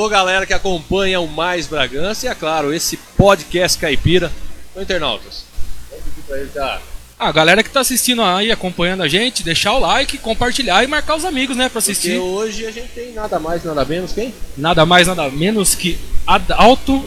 Alô, galera que acompanha o Mais Bragança e, é claro, esse podcast caipira. Ô, internautas, vamos pedir pra ele já. A galera que tá assistindo aí, acompanhando a gente, deixar o like, compartilhar e marcar os amigos, né, pra Porque assistir. hoje a gente tem nada mais, nada menos quem? Nada mais, nada menos que Adalto.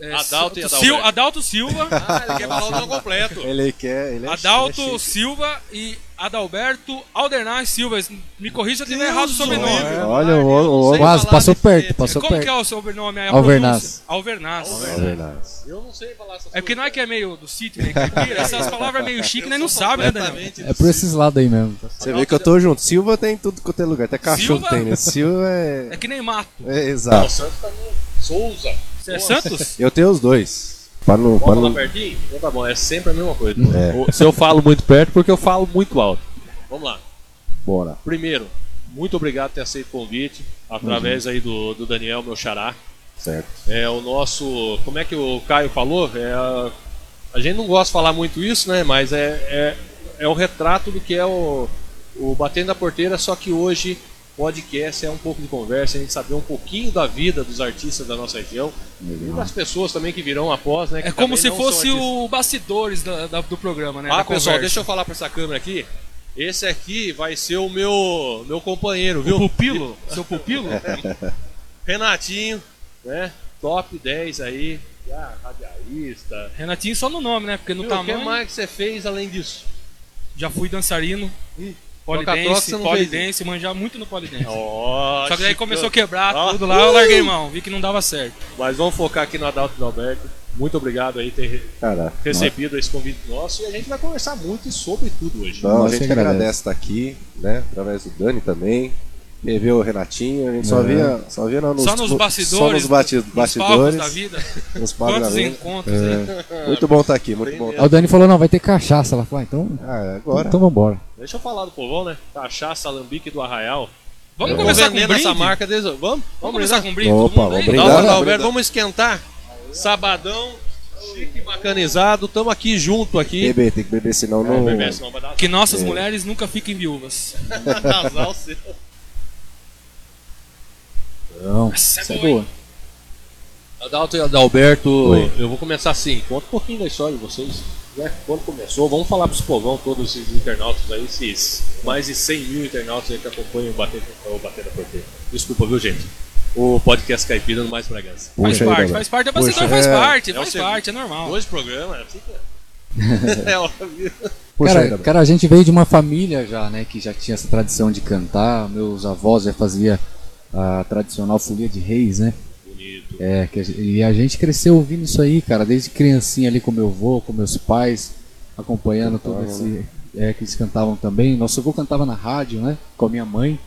é, Adalto e Sil-. Adalto Silva. Ah, ele quer falar o nome completo. Ele quer. Ele é Adalto é chique. Silva e Adalberto Aldernaz Silva. Me corrija se eu estiver errado o sobrenome. Olha, o- o- sei Quase, passou perto, passou Como perto. que é o sobrenome? A Alvernaz. Alvernaz. É verdade. Eu não sei falar essas É porque não é que é meio do sítio, meio caipira, essas palavras meio chique, nós não sabe, né, Daniel? É por esses lados aí mesmo. Você vê que eu tô junto. Silva tem tudo quanto é lugar. Até cachorro Silva? tem, né? Silva É é. que nem mato. É, Não, o exato. Santos tá no Souza. Você é Santos? Eu tenho os dois. Pra não. Pra pertinho? Então tá bom, é sempre a mesma coisa. É, Se eu falo muito perto, porque eu falo muito alto. Vamos lá. bora. Primeiro, muito obrigado por ter aceito o convite, através aí do, do Daniel, meu xará. Certo. É o nosso. Como é que o Caio falou? É a, a gente não gosta de falar muito isso, né? Mas é, é, é o retrato do que é o, o Batendo da Porteira, só que hoje podcast é um pouco de conversa, a gente saber um pouquinho da vida dos artistas da nossa região e das pessoas também que virão após, né? É como se fosse o bastidores da- da- do programa, né? Ah, da pessoal, conversa. deixa eu falar pra essa câmera aqui. Esse aqui vai ser o meu, meu companheiro, viu? O pupilo? Seu pupilo? Renatinho, né? Top 10 aí, já radialista. Renatinho só no nome, né? Porque no Viu, O que tamanho mais que você fez além disso? já fui dançarino, troca-troca polidense, você não polidense, manjar muito no polidense. Só que daí Chico. começou a quebrar tudo lá, eu larguei uh! mão, vi que não dava certo. Mas vamos focar aqui no Adalto e no Alberto. Muito obrigado aí por ter Cara. recebido esse convite nosso e a gente vai conversar muito sobre tudo hoje. Não, a gente que agradece agradece. estar aqui, né? Através do Dani também. Rever o Renatinho, a gente só É. via, só via nos, Só nos no- bastidores, só nos nos palcos bastidores, da vida. nos palcos da Quantos vida. encontros aí. É. Muito bom estar aqui, muito bom. Aí o Dani falou, não, vai ter cachaça. Ela falou, ah, então, Ah, agora. então vambora. Deixa eu falar do povão, né? Cachaça Alambique do Arraial. Vamos Tô começar com brinde? essa marca desde... Vamos? Vamos Vamos começar com brinde? Opa, vamos brindar. Obrigado. Alberto, vamos esquentar. Sabadão, chique, bacanizado. Tamo aqui junto aqui. Beber, tem que beber, senão não. Não, bebê, senão vai dar Que nossas mulheres nunca fiquem viúvas. o seu. Não, Essa é isso é boa, boa. Adalto e Adalberto, Oi. eu vou começar assim. Conta um pouquinho da história de vocês. Né? Quando começou, vamos falar pros povão, todos esses internautas aí, esses mais de 100 mil internautas aí que acompanham o Bater, o Bater da Porteira. Desculpa, viu, gente? O podcast Caipira no Mais Bragança. Faz Puxa aí, parte, faz parte. O bastidor faz é. parte, É o faz segundo. parte, é normal. Dois programas, é assim que é. é óbvio. Puxa aí, Cara, cara, a gente veio de uma família já, né, que já tinha essa tradição de cantar. Meus avós já faziam a tradicional folia de reis, né? Bonito. É, que a gen- e a gente cresceu ouvindo isso aí, cara, desde criancinha ali com meu avô, com meus pais, acompanhando todo Cantavam, esse. É, que eles cantavam também. Nosso avô cantava na rádio, né? Com a minha mãe.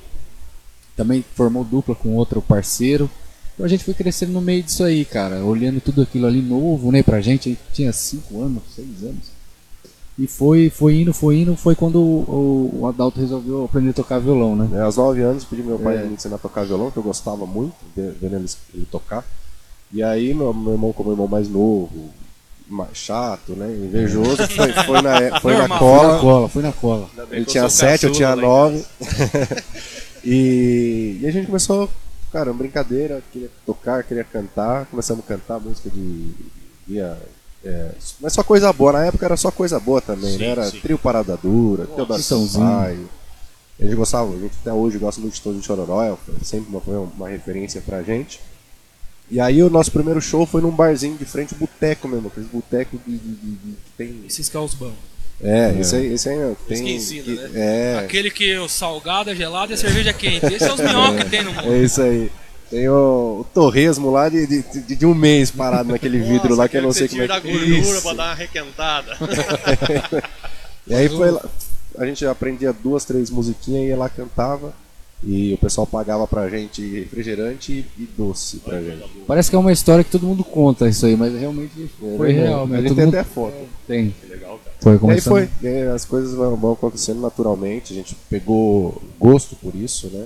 Também formou dupla com outro parceiro. Então a gente foi crescendo no meio disso aí, cara. Olhando tudo aquilo ali novo, né, pra gente. A gente tinha 5 anos, 6 anos. E foi, foi indo, foi indo. Foi quando o, o Adalto resolveu aprender a tocar violão, né? É, aos 9 anos pedi meu pai É. me ensinar a tocar violão, que eu gostava muito, de- vendo ele, ele tocar. E aí meu, meu irmão, como irmão mais novo, ma- chato, né? Invejoso, foi, foi na, é- foi na Normal. Foi na cola. cola, foi na cola. Ele tinha sou 7, eu tinha lá em 9. e, e a gente começou, cara, uma brincadeira, queria tocar, queria cantar, começamos a cantar música de. Via, é, mas só coisa boa, na época era só coisa boa também, Sim, né? Era sim. trio Parada Dura, Teodoro Chitãozinho. Sampaio. A gente gostava, a gente até hoje gosta muito de Tom de Chororó, foi sempre uma, foi uma referência pra gente. E aí o nosso primeiro show foi num barzinho de frente, boteco mesmo, aqueles boteco de, de, de- de- que tem. Esses carros bons. É, esse aí, esse aí é, tem. que ensina, que- né? É, Aquele que o salgado é gelado e a cerveja é quente. Esses são os minhocas que tem no mundo. É isso aí. Tem o, o torresmo lá de, de, de- um mês parado naquele vidro lá que eu não sei como é da que gordura Isso. pra dar uma requentada. E aí foi lá, a gente aprendia duas, três musiquinhas, ia lá, cantava. E o pessoal pagava pra gente refrigerante e, e doce pra gente. Parece que é uma história que todo mundo conta isso aí, mas realmente foi real. A Mas gente todo tem mundo até foto. tem. Legal, cara. Foi E aí foi, e aí as coisas vão, vão acontecendo naturalmente, a gente pegou gosto por isso, né?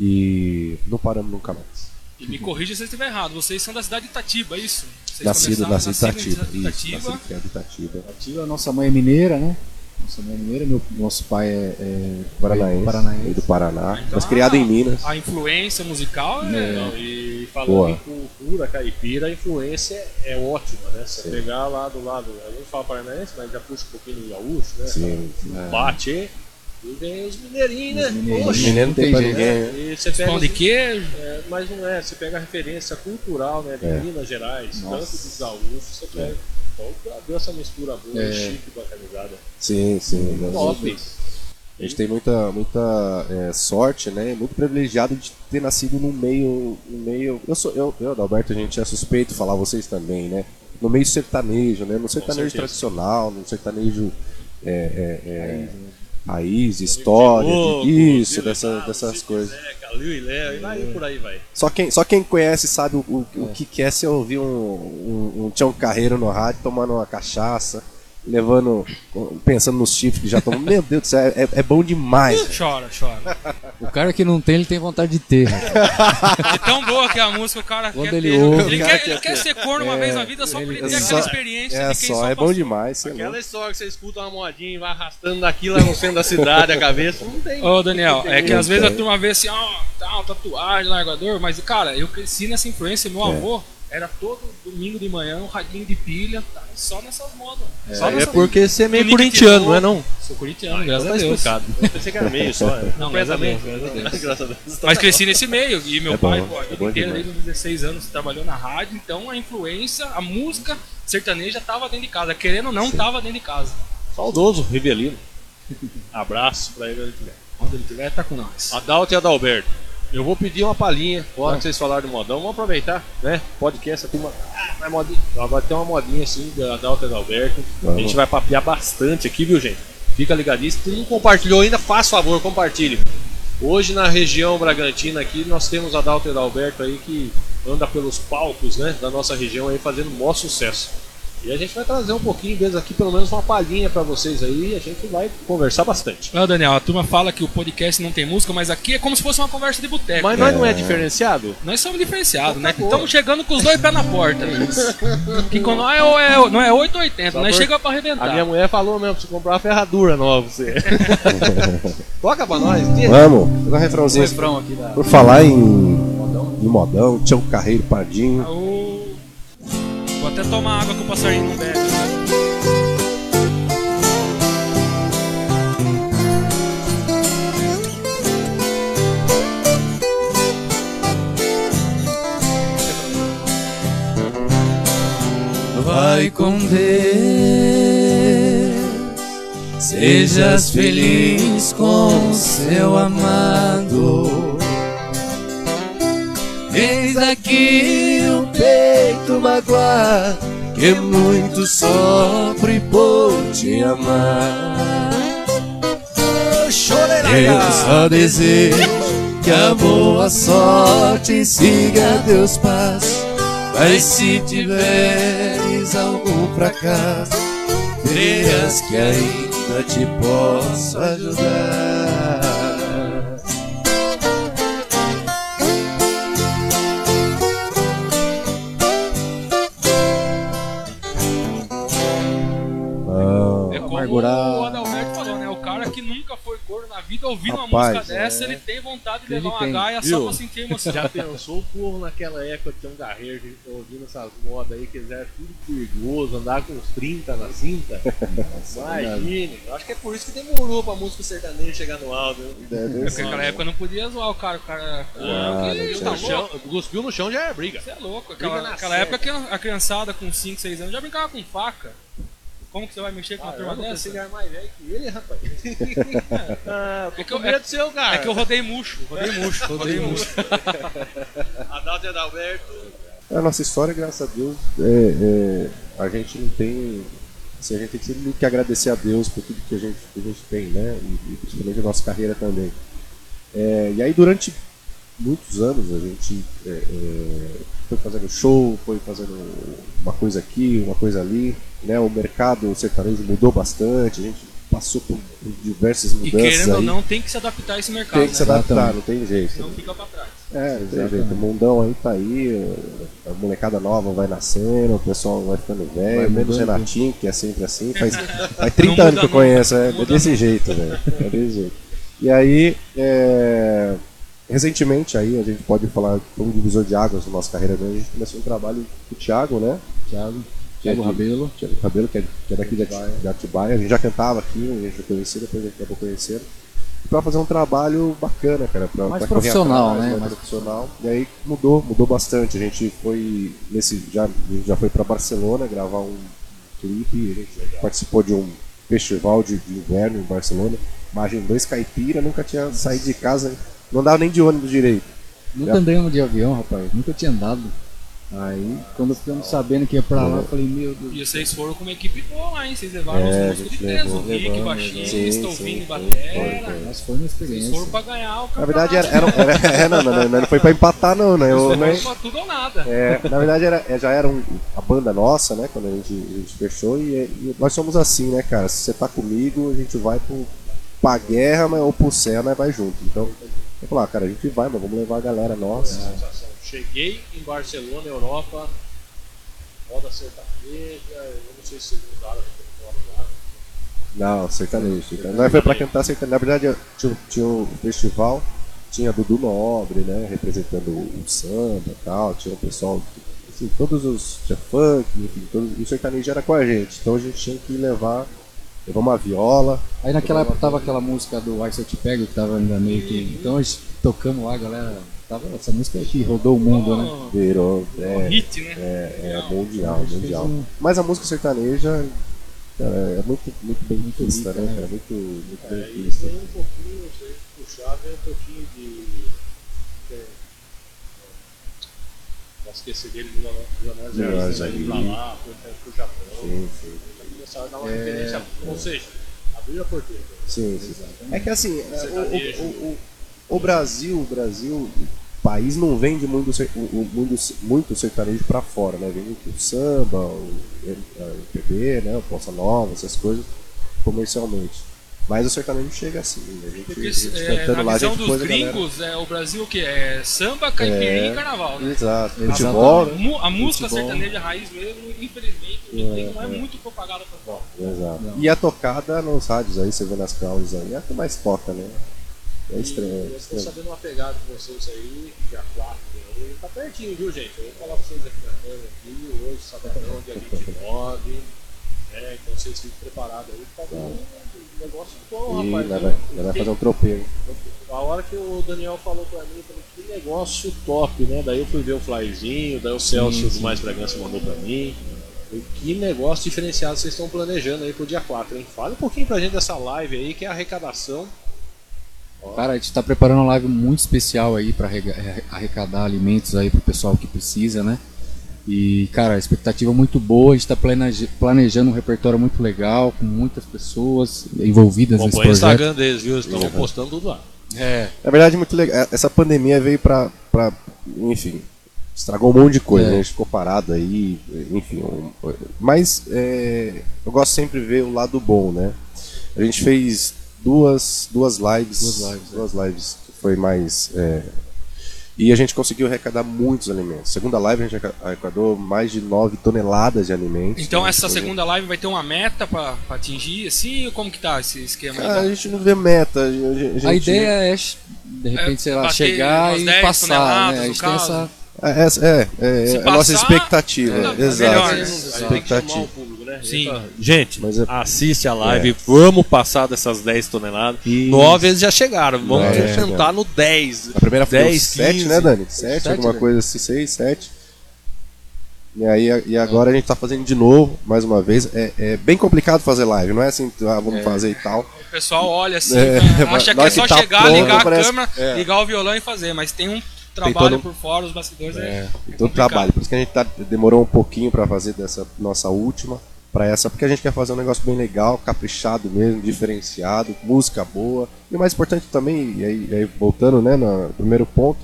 E não paramos nunca mais. E me corrija se eu estiver errado. Vocês são da cidade de Itatiba, é isso? Vocês Nascido, nascido em Itatiba. em Isso, Itatiba. nascido em Itatiba. Ativa, a nossa mãe é mineira, né? Nossa mãe é mineira, meu, nosso pai é, é Paranaense, paranaense. veio do Paraná, Então, mas criado em a- Minas. A influência musical é. Não, e falando Boa. em cultura caipira, a influência é ótima, né? Se você Sim. pegar lá do lado, a gente fala paranaense, mas já puxa um pouquinho do gaúcho, né? Sim, sim. Bate, e vem os mineirinhos, né? Poxa, Mineiro não tem jeito. ninguém. né? E você pega Pão de queijo. é, mas não é, você pega a referência cultural né, de É. Minas Gerais, Nossa. tanto dos gaúchos, você pega. Então deu essa mistura boa, É. chique, bacanizada. Sim, sim. Top. A gente tem muita, muita é, sorte, né? Muito privilegiado de ter nascido num meio. No meio eu, sou, eu, eu, Adalberto, a gente é suspeito falar, vocês também, né? No meio sertanejo, né? No sertanejo tradicional, no sertanejo é, é, é, raiz, história, isso, Zil e dessa, Galo, dessas Chico coisas. Lil e Léo, e vai por aí vai. Só quem, só quem conhece sabe o, o, o que quer se ouvir um, um, um Tião Carreiro no rádio tomando uma cachaça, levando. pensando nos chifres que já tomam. Meu Deus do céu, é, é bom demais. Chora, chora. O cara que não tem, ele tem vontade de ter. rapaz. É tão boa que a música, o cara Quando quer ele ter. ouve, ele, cara quer, ele quer quer ser corno uma vez na vida só por ele ter É aquela experiência É de quem só, só é bom demais. Aquela história que você escuta uma modinha e vai arrastando daqui lá no centro da cidade a cabeça, não tem. Ô Daniel, é que às vezes a tem. turma vê assim, ó, tal, tatuagem, largador, mas cara, eu cresci nessa influência, meu É. era todo domingo de manhã, um radinho de pilha, tá, só nessas modas. Só É porque você é meio corintiano, não é não? Sou corintiano, Ah, graças então a Deus. explicado. Eu pensei que era meio só. é. Não, graças a. Deus, graças a Deus. Graças a Deus. Mas cresci nesse meio e meu É pai, bom, pô, a é vida inteira, desde os 16 anos, trabalhou na rádio, então a influência, a música sertaneja tava dentro de casa, querendo ou não, tava dentro de casa. Saudoso, Rivelino. Abraço pra ele onde tiver. Onde ele tiver, tá com nós. Adalto e Adalberto. Eu vou pedir uma palhinha, já que vocês falaram de modão, vamos aproveitar, né? Podcast, a turma. Ah, vai modinha. Agora tem uma modinha assim da Adalto e Adalberto. A Vamos. gente vai papear bastante aqui, viu, gente? Fica ligadíssimo. Se não compartilhou ainda, faz favor, compartilhe. Hoje na região Bragantina aqui nós temos Adalto e Adalberto aí que anda pelos palcos, né, da nossa região aí fazendo maior sucesso. E a gente vai trazer um pouquinho deles aqui, pelo menos uma palhinha pra vocês aí, e a gente vai conversar bastante. Não, Daniel, a turma fala que o podcast não tem música, mas aqui é como se fosse uma conversa de boteco. Mas nós não é diferenciado? Nós somos diferenciados, né? Tá. Estamos chegando com os dois pés na porta. que com nós é, é, não é 8 ou 80, Só nós por- chega pra A arrebentar. minha mulher falou mesmo pra você comprar uma ferradura nova pra você. Toca pra nós, tia. Vamos, um refrãozinho. refrão aqui da. Por falar em, em modão, Tião Carreiro Pardinho. Ô, Vou até tomar água que o passarinho não bebe. Vai com Deus, sejas feliz com seu amado. Eis aqui magoar, que muito sofre por te amar. Eu só desejo que a boa sorte siga teus passos. Mas se tiveres algum fracasso, verás que ainda te posso ajudar. Na vida, ouvindo uma Rapaz, música dessa, ele tem vontade de Ele levar uma tem. gaia Viu? só pra sentir emoção. Já pensou o povo naquela época de ter um garreiro que ouvindo essas modas aí, que eles eram tudo perigoso, andar com uns 30 na cinta? Imagine. Eu acho que é por isso que demorou pra música sertaneja chegar no áudio. Deve Porque ser. naquela época não podia zoar o cara, o cara. Ah, tá tinha. Chão, cuspiu no chão já é briga. Você é louco. Aquela, aquela época que a criançada com 5, 6 anos já brincava com faca. Como que você vai mexer com uma Ah, turma eu não dessa? que era mais velho que ele, rapaz. ah, É que eu- medo do seu, cara. É que eu rodei murcho, rodei murcho, rodei murcho. Adalto e Adalberto. A nossa história, graças a Deus, é, é, a gente não tem. assim, a gente tem sempre que agradecer a Deus por tudo que a gente, que a gente tem, né? E, e principalmente a nossa carreira também. É, e aí, durante muitos anos, a gente é, é, foi fazendo show, foi fazendo uma coisa aqui, uma coisa ali. Né? O mercado sertanejo mudou bastante, a gente passou por, diversas E mudanças querendo ou aí. não, tem que se adaptar a esse mercado. tem que se né? adaptar, não tem jeito. Não fica pra trás. É, não tem jeito. O mundão aí tá aí, a molecada nova vai nascendo, o pessoal vai ficando velho, menos mudando. Renatinho, que é sempre assim. Faz, faz 30 Não muda anos que eu conheço, é, é desse jeito, velho. É desse jeito. E aí, é, recentemente aí, a gente pode falar que um divisor de águas na nossa carreira mesmo, a gente começou um trabalho com o Thiago, né? Thiago, De- Rabelo. Thiago Cabelo, que é, que é daqui de Atibaia. de Atibaia. A gente já cantava aqui, a gente já conhecia, depois a gente acabou conhecendo. E pra fazer um trabalho bacana, cara. Pra, Mais pra profissional, atrás, né? Mais Mais- profissional. E aí mudou, mudou bastante. A gente foi nesse. Já, a gente já foi pra Barcelona gravar um clipe, a gente participou de um festival de, de inverno em Barcelona. Imagem dois caipira, nunca tinha saído de casa, não dava nem de ônibus direito. Nunca andamos de avião, rapaz. Nunca tinha andado. Aí, quando ficamos sabendo que ia pra lá, eu falei, meu Deus. E vocês foram com uma equipe boa lá, hein? Vocês levaram É, os músicos de peso, o Rick, levamos, baixista, sim, o sim, Vini, foi, batera. Mas foi uma Vocês experiência. foram pra ganhar o Na campeonato. verdade era, era, era- é, não, não, não, não foi pra empatar não, né? Eu, Vocês né? pra tudo ou nada. É, na verdade era, é, já era um- a banda nossa, né? Quando a gente, a gente fechou e, e nós somos assim, né, cara? Se você tá comigo, a gente vai pro, pra guerra mas, ou pro céu, nós vai junto. Então, eu falei, ah, cara, a gente vai, mas vamos levar a galera nossa. Sensação. Cheguei em Barcelona, Europa, roda sertaneja, eu não sei se vocês usaram a repertório lá. Não, sertanejo. sertanejo. Nós foi pra cantar sertanejo. Na verdade, tinha, tinha um festival, tinha Dudu Nobre, né? Representando o samba e tal, tinha o pessoal. Assim, todos os. Tinha funk, enfim, todos, e o sertanejo era com a gente. Então a gente tinha que levar. Levar uma viola. Aí naquela época tava aquela música do Eu Te Pego, que tava ainda meio que. Então a gente tocamos lá, galera. Tava essa música que rodou o mundo, né? Virou. um É, hit, né? é, é mundial, mundial. um- Mas a música sertaneja cara, é muito, muito bem Muito vista, rica, né, cara? Muito, muito É, bem vista. tem um pouquinho, se a gente puxar, vem um pouquinho de. é, Posso esquecer dele, Leonardo Jardim, pra lá, foi pro pro Japão. Sim, sim. Começaram a dar uma referência, ou seja, abriu a porteira. Sim, sim. É que assim, é, o, o, o, o Brasil, o Brasil, o país não vende muito, muito, muito sertanejo pra fora, né? Vende o samba, o, MPB, né? O Bossa Nova, essas coisas comercialmente. Mas o sertanejo chega assim, a gente, Porque gente é, cantando lá, a gente dos pôs a galera. gringos, é, o Brasil o que? É samba, caipirinha É. e carnaval, né? Exato, futebol, A, né? a música Futebol. sertaneja raiz mesmo, infelizmente, dia não é muito propagada pra fora. Exato. Não. E a tocada nos rádios aí, você vê nas causas aí, é a que mais toca, né? É estranho. é eu estranho. sabendo uma pegada com vocês aí, dia 4 aí. Tá pertinho, viu, gente? Eu vou falar pra vocês aqui na câmera aqui, hoje, sabadão, dia 29. É, então vocês fiquem preparados aí pra fazer um negócio bom, E rapaz. vai, Eu- vai, vai fazer um tropeiro. A hora que o Daniel falou pra mim, eu falei, que negócio top, né? Daí eu fui ver o flyzinho, daí o Celso do Mais Bragança mandou pra mim. E que negócio diferenciado vocês estão planejando aí pro dia 4, hein? Fala um pouquinho pra gente dessa live aí, que é a arrecadação. Cara, a gente tá preparando uma live muito especial aí pra arrega- eh, arrecadar alimentos aí pro pessoal que precisa, né? E, cara, a expectativa é muito boa, a gente tá planeja- planejando um repertório muito legal, com muitas pessoas envolvidas nesse Acompanha o projeto. Instagram deles, viu? Eles estão postando tudo lá. É, Na verdade, muito legal. Essa pandemia veio pra, pra enfim, estragou um monte de coisa, É. né? A gente ficou parado aí, enfim. um- mas é, eu gosto sempre de ver o lado bom, né? A gente fez duas, duas lives. Duas lives, é. duas lives que foi mais. é, e a gente conseguiu arrecadar muitos alimentos. Segunda live a gente arreca- arrecadou mais de 9 toneladas de alimentos. Então né? essa Foi- segunda live vai ter uma meta pra atingir, assim, ou como que tá esse esquema aí? Cara, a gente não vê meta. A, gente- a ideia é, de repente, sei lá, chegar e 10 passar, né? A gente tem essa... É, essa- é, é, é a nossa passar, expectativa. é exato. melhor, né? Expectativa. público, né? Sim. Gente, Mas é- assiste a live, vamos passar dessas 10 toneladas. Isso. Nove eles já chegaram, vamos É, sentar no 10. A primeira foi 10, 7, 15. né, Dani? 7, Sete, alguma né? coisa assim, 6, 7. E aí e agora a gente tá fazendo de novo, mais uma vez. É, é bem complicado fazer live, não é assim, ah, vamos fazer e tal. O pessoal olha assim, É, acha que é só que tá chegar, pronto, ligar a parece- câmera, é. ligar o violão e fazer, mas tem um trabalho todo- por fora, os bastidores é, E todo trabalho. Por isso que a gente tá, demorou um pouquinho pra fazer dessa nossa última, pra essa, porque a gente quer fazer um negócio bem legal, caprichado mesmo, diferenciado, música boa. E o mais importante também, e aí, e aí voltando né, no primeiro ponto,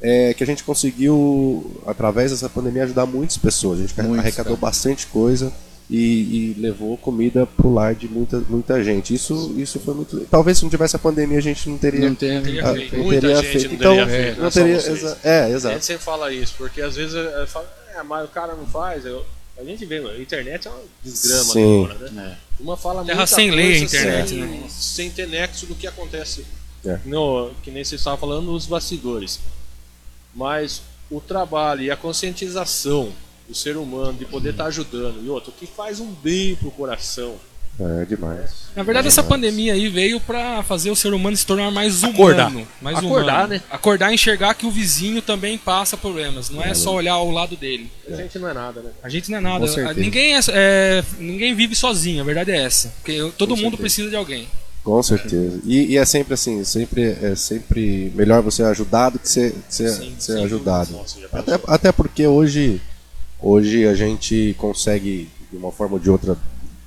é que a gente conseguiu, através dessa pandemia, ajudar muitas pessoas. A gente Muitos, arrecadou cara. bastante coisa. E, e levou comida pro lar de muita, muita gente. Isso, isso foi muito. Talvez se não tivesse a pandemia a gente não teria. Não. Teria ah, feito. não Muita teria gente feito. não Então, teria feito, não é teria. vocês. exa- é, A exato. gente sempre fala isso, porque às vezes é, é, fala, é, mas o cara não faz. eu- a gente vê, mano, a internet é uma desgrama Sim. agora, né? Uma fala Terra muita sem lei a internet, sem, né? sem ter nexo do que acontece. É. No, que nem você estava falando nos bastidores. Mas o trabalho e a conscientização do ser humano de poder estar ajudando e outro, que faz um bem pro coração. É demais. Na verdade, essa pandemia aí veio pra fazer o ser humano se tornar mais humano. Acordar. Mais Acordar, humano. né? Acordar e enxergar que o vizinho também passa problemas. Não é só olhar ao lado dele. A gente não é nada, né? A gente não é nada. Ninguém, é, é- ninguém vive sozinho, a verdade é essa. Porque todo Com mundo certeza. precisa de alguém. Com certeza. E, e é sempre assim, sempre, é sempre melhor você ajudar do que ser, ser, Sim, ser ajudado. Nossa, Até, até porque hoje, hoje a gente consegue, de uma forma ou de outra,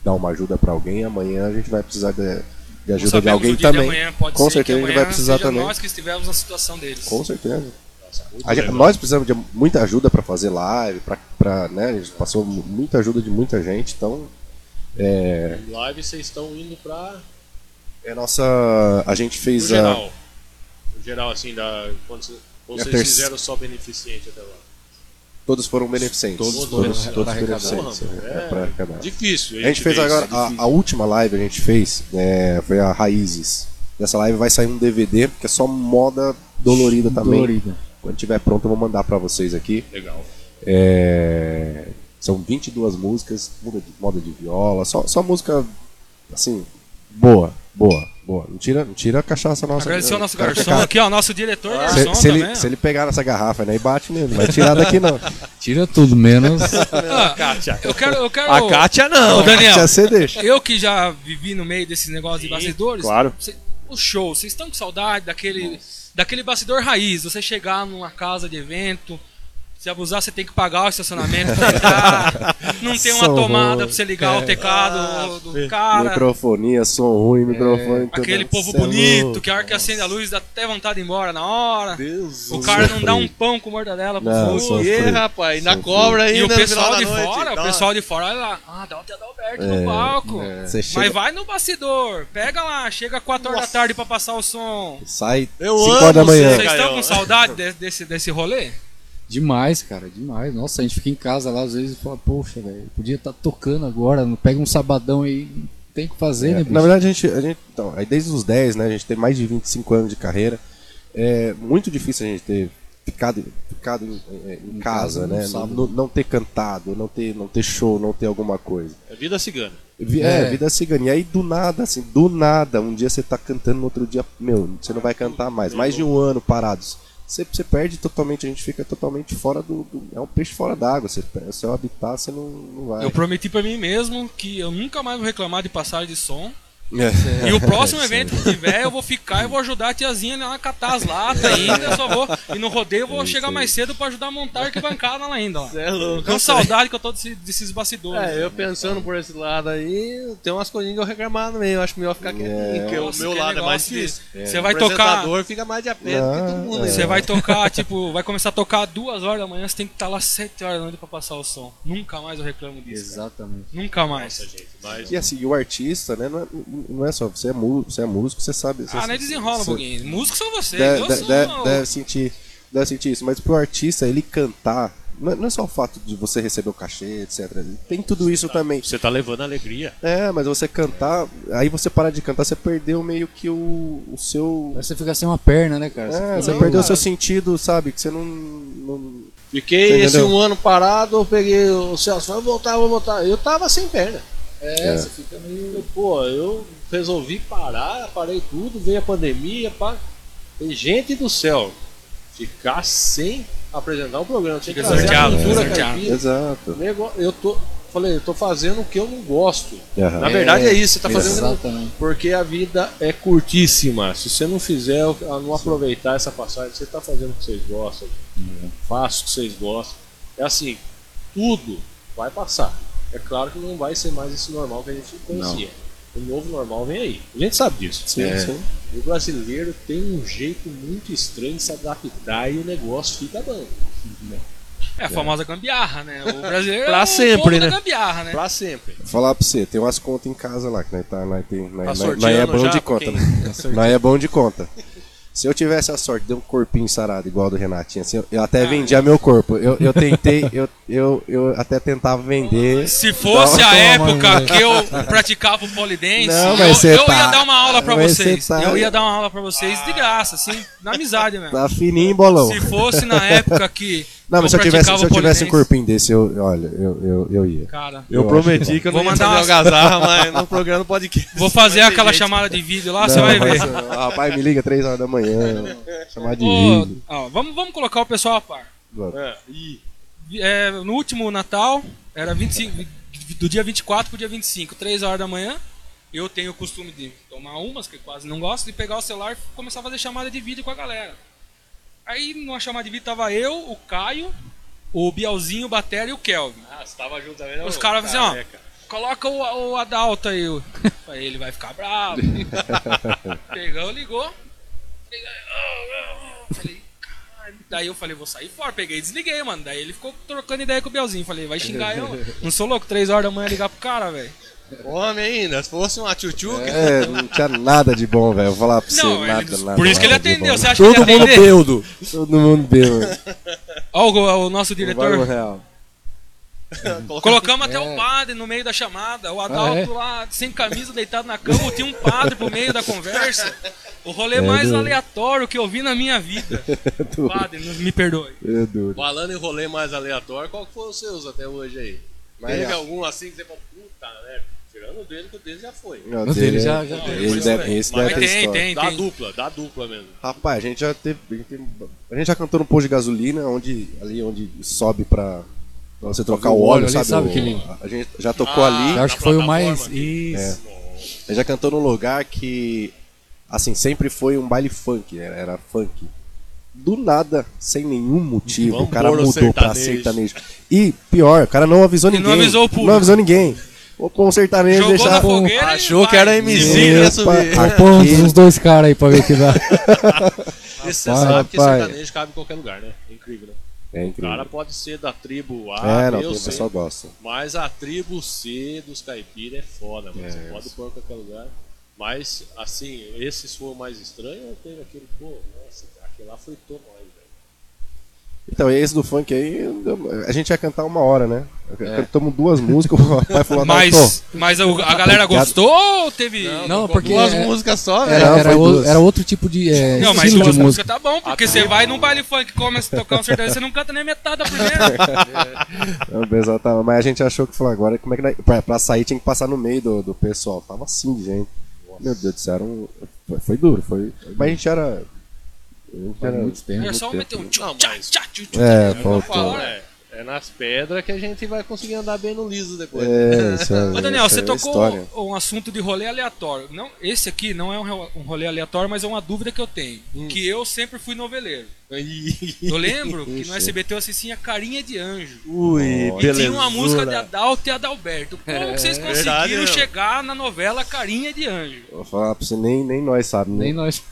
dar uma ajuda para alguém, amanhã a gente vai precisar de, de ajuda de alguém também. De amanhã, pode Com certeza que a gente vai precisar seja também. nós que estivermos na situação deles. Com certeza. muito A gente- nós precisamos de muita ajuda para fazer live, pra, pra, né, a gente passou muita ajuda de muita gente, então é, Live vocês estão indo pra. é nossa, a gente No fez a, geral. No geral, assim, da. Quando É a vocês terce- fizeram só beneficente até lá? Todos foram beneficentes, Todos todos, todos, arrecadar. beneficentes, é, arrecadar. Difícil. A gente fez agora, isso, a, a última live a gente fez é, foi a Raízes. Dessa live vai sair um DVD, que é só moda dolorida também. Dolorida. Quando tiver pronto, eu vou mandar pra vocês aqui. Legal. É, são 22 músicas, moda de, moda de viola, só, só música assim, boa, boa, boa. Não tira, não tira a cachaça nossa. Agradecer ao nosso garçom cara, aqui, ó, nosso diretor Se, garçom se ele, também. ó. se ele pegar nessa garrafa né, e bate nele, não vai tirar daqui não. Tira tudo, menos. Ah, Kátia. eu quero, eu quero. A Kátia Ô, não. Daniel, Já você deixa. eu que já vivi no meio desse negócio de bastidores, claro. cê- o show, vocês estão com saudade daquele, daquele bastidor raiz? Você chegar numa casa de evento, se abusar, você tem que pagar o estacionamento pra entrar, não tem uma Som tomada ruim. pra você ligar o teclado do, do cara. Microfonia, som ruim, microfone. tudo. Aquele povo é bonito, que a hora que acende a luz dá até vontade de ir embora na hora. Deus. O cara não dá um sofri. pão com mortadela pro Não, fogo. sofri. E, rapaz, Sofri. cobra ainda E o pessoal de noite. fora, o uma- pessoal de fora, olha lá, ah, dá o Adalberto É, no palco. Você chega, Mas vai no bastidor, pega lá, chega 4 horas da tarde pra passar o som. sai Eu 5 amo horas da manhã. você, Vocês estão com saudade de- desse, desse rolê? Demais, cara, demais. Nossa, a gente fica em casa lá às vezes e fala, poxa, velho, podia estar tocando agora, não pega um sabadão aí, tem que fazer, né, É, bicho? na verdade, a gente, a gente então, aí desde os 10, né, a gente tem mais de 25 anos de carreira. É muito difícil a gente ter ficado, ficado em, em- em Em casa, casa, né? Não, não ter cantado, não ter, não ter show, não ter alguma coisa. É vida cigana. Vi- É, É. vida cigana. E aí, do nada, assim, do nada, um dia você tá cantando, no outro dia, meu, você não vai cantar mais. Mais de um ano parados. Você, você perde totalmente, a gente fica totalmente fora do. do- é um peixe fora d'água. Você, o seu habitat, você não, não vai. Eu prometi pra mim mesmo que eu nunca mais vou reclamar de passagem de som. É. E o próximo evento que tiver, eu vou ficar e vou ajudar a tiazinha lá a catar as latas ainda. Eu só vou. E no rodeio eu vou chegar mais cedo pra ajudar a montar a arquibancada lá ainda. Lá. É louco. Com saudade que eu tô desse- desses bastidores. É, eu pensando por esse lado aí, tem umas coisinhas que eu reclamar no meio. Eu acho melhor ficar quietinho, porque Nossa, o meu lado é mais difícil. Você O vai tocar. fica mais de a pé do que todo mundo. Ah, né? Você vai tocar, tipo, vai começar a tocar duas horas da manhã, você tem que estar lá sete horas da noite pra passar o som. Nunca mais eu reclamo disso. cara. Exatamente. Nunca mais. Nossa, gente, mas E assim, e o artista, né? Não é, não é só você é músico, você é músico, você sabe. Você, Ah, nem desenrola um você pouquinho. Músicos são vocês. Deve, deve- sou. deve- sentir, deve sentir isso, mas pro artista ele cantar, não é, não é só o fato de você receber o cachê, etc. Tem tudo isso também. você tá levando alegria. É, mas você cantar, aí você para de cantar, você perdeu meio que o, o seu. Aí você fica sem uma perna, né, cara? É, fica você meio- perdeu o seu sentido, sabe? Que você não. não- Fiquei Você esse um ano parado, eu peguei o Celso, vou voltar, vou voltar. Eu tava sem perna. É, você fica meio. Eu, pô, eu resolvi parar, parei tudo, veio a pandemia, pá. E, gente do céu, ficar sem apresentar um programa, tinha que Fica trazer a cultura sorteado. caipira. Exato. Eu tô, falei, eu tô fazendo o que eu não gosto. Aham. Na verdade é isso, você tá fazendo Exatamente. porque a vida é curtíssima. Se você não fizer, não aproveitar essa passagem, você tá fazendo o que vocês gostam. Faça o que vocês gostam. É assim, tudo vai passar. É claro que não vai ser mais esse normal que a gente conhecia. O novo normal vem aí. A gente sabe disso. Sim, É. sim. O brasileiro tem um jeito muito estranho de se adaptar e o negócio fica bom. É a famosa gambiarra, né? O brasileiro Pra é o sempre, né? gambiarra, né? Pra sempre. Vou falar pra você, tem umas contas em casa lá que nós, tá, nós, tem, nós, Tá nós- nós é bom já de conta. quem- Né? Nós é bom de conta. Se eu tivesse a sorte de um corpinho sarado igual do Renatinho, assim, eu, até vendia meu corpo. Eu, eu tentei, eu, eu, eu até tentava vender. Se fosse a época que eu praticava o polidense, Não, eu, mas eu tá- ia dar uma aula pra vocês. tá- Eu ia dar uma aula pra vocês de graça, assim, na amizade mesmo. Tá fininho, bolão. Se fosse na época que Não, mas se eu tivesse, se eu tivesse um corpinho desse, eu, olha, eu, eu, eu ia. Cara, Eu, Eu prometi que eu Vou não ia mandar fazer umas- algazarra, mas no programa do podcast. vou fazer aquela gente. chamada de vídeo lá, você Não, vai ver. Rapaz, me liga 3 horas da manhã. Chamar de Ô, vídeo. ó, vamos, vamos colocar o pessoal a par. É, É, no último Natal, era 25, do dia 24 pro dia 25, 3 horas da manhã. Eu tenho o costume de tomar umas, que eu quase não gosto, e pegar o celular e começar a fazer chamada de vídeo com a galera. Aí numa chamada de vídeo tava eu, o Caio, o Bielzinho, o Batera e o Kelvin. Ah, você tava junto também, não? Os caras assim, ó. Coloca o, o Adalto aí. eu. Falei, ele vai ficar bravo. Pegou, ligou. Falei, Falei, caralho. Daí eu falei, vou sair fora. Peguei e desliguei, mano. Daí ele ficou trocando ideia com o Bielzinho. Falei, vai xingar eu. Não sou louco, 3 horas da manhã ligar pro cara, velho. Homem ainda, se fosse uma tchutchuca. É, não tinha nada de bom, velho. Vou falar pra você, Não, nada, ele- nada. por isso que ele nada de atendeu. Você acha que ele Todo ia mundo beudo. Todo mundo bêbado. Ó, o, o nosso diretor. real. Colocamos até É. o padre no meio da chamada. O Adalto Ah, é? lá, sem camisa, deitado na cama. Tinha um padre pro meio da conversa. O rolê É, mais do- aleatório que eu vi na minha vida. Padre, não- me perdoe. É duro. Falando em rolê mais aleatório, qual que foi os seus até hoje aí? Mas Teve é- algum assim que você falou, puta, né? Tirando o dele, que o dele já foi. Não, O dele dele é- já- já Esse teve. deve, esse Mas deve ter tem, história. tem, Da tem. dupla, da dupla mesmo. Rapaz, a gente já teve. A gente, tem- a gente já cantou no posto de gasolina, onde, ali onde sobe pra, pra você trocar o óleo, sabe? sabe o- aquele- A gente já tocou Ah, ali. Eu acho que foi o mais. Isso. A gente já cantou num lugar que, assim, sempre foi um baile funk, era, era funk. Do nada, sem nenhum motivo, Vamos o cara mudou pra sertanejo. sertanejo. E pior, o cara não avisou E não ninguém. avisou o público. Não avisou ninguém. Vou pôr um sertanejo Jogou deixar. e Achou que era MC, aqui- Põe uns, uns dois caras aí pra ver que dá. Você Rapaz, sabe que rapaz. sertanejo cabe em qualquer lugar, né? É incrível, né? É O incrível. cara pode ser da tribo A, É, não, eu o sei, pessoal gosta. mas a tribo C dos caipiras é foda, mano. É, Você pode pôr em qualquer lugar. Mas, assim, esses foram mais estranhos ou teve aquele, pô, nossa, aquele lá foi nós, velho. Então, esse do funk aí, a gente ia cantar uma hora, né? É. Cantamos duas músicas, o rapaz falou, "Não, Mas, mas a galera gostou ou teve. Não, porque Duas é- músicas só, velho. era, Não, era, foi o- era outro tipo de é, Não, mas duas músicas música. tá bom, porque você vai num baile funk e começa a tocar um sertanejo, você não canta nem metade da primeira. Não, tava- mas a gente achou que falou agora como é que nós- pra, pra sair tinha que passar no meio do, do pessoal. Tava assim de gente. Meu Deus do céu, era um, foi, foi duro, foi. Mas a gente era. Faz muito tempo. É só meter um mas- tchá, tchum, tchum. É, faltou. É, é nas pedras que a gente vai conseguir andar bem no liso depois. É, isso é, Ô Daniel, isso você é tocou história. um assunto de rolê aleatório. Não, esse aqui não é um um rolê aleatório, mas é uma dúvida que eu tenho. Hum. Que eu sempre fui noveleiro. Eu lembro que no SBT eu assistia Carinha de Anjo. Ui, E tinha uma música de Adalto e Adalberto. Como que vocês conseguiram verdade, meu. chegar na novela Carinha de Anjo? Vou falar pra você, nem, nem nós sabemos. Nem nós.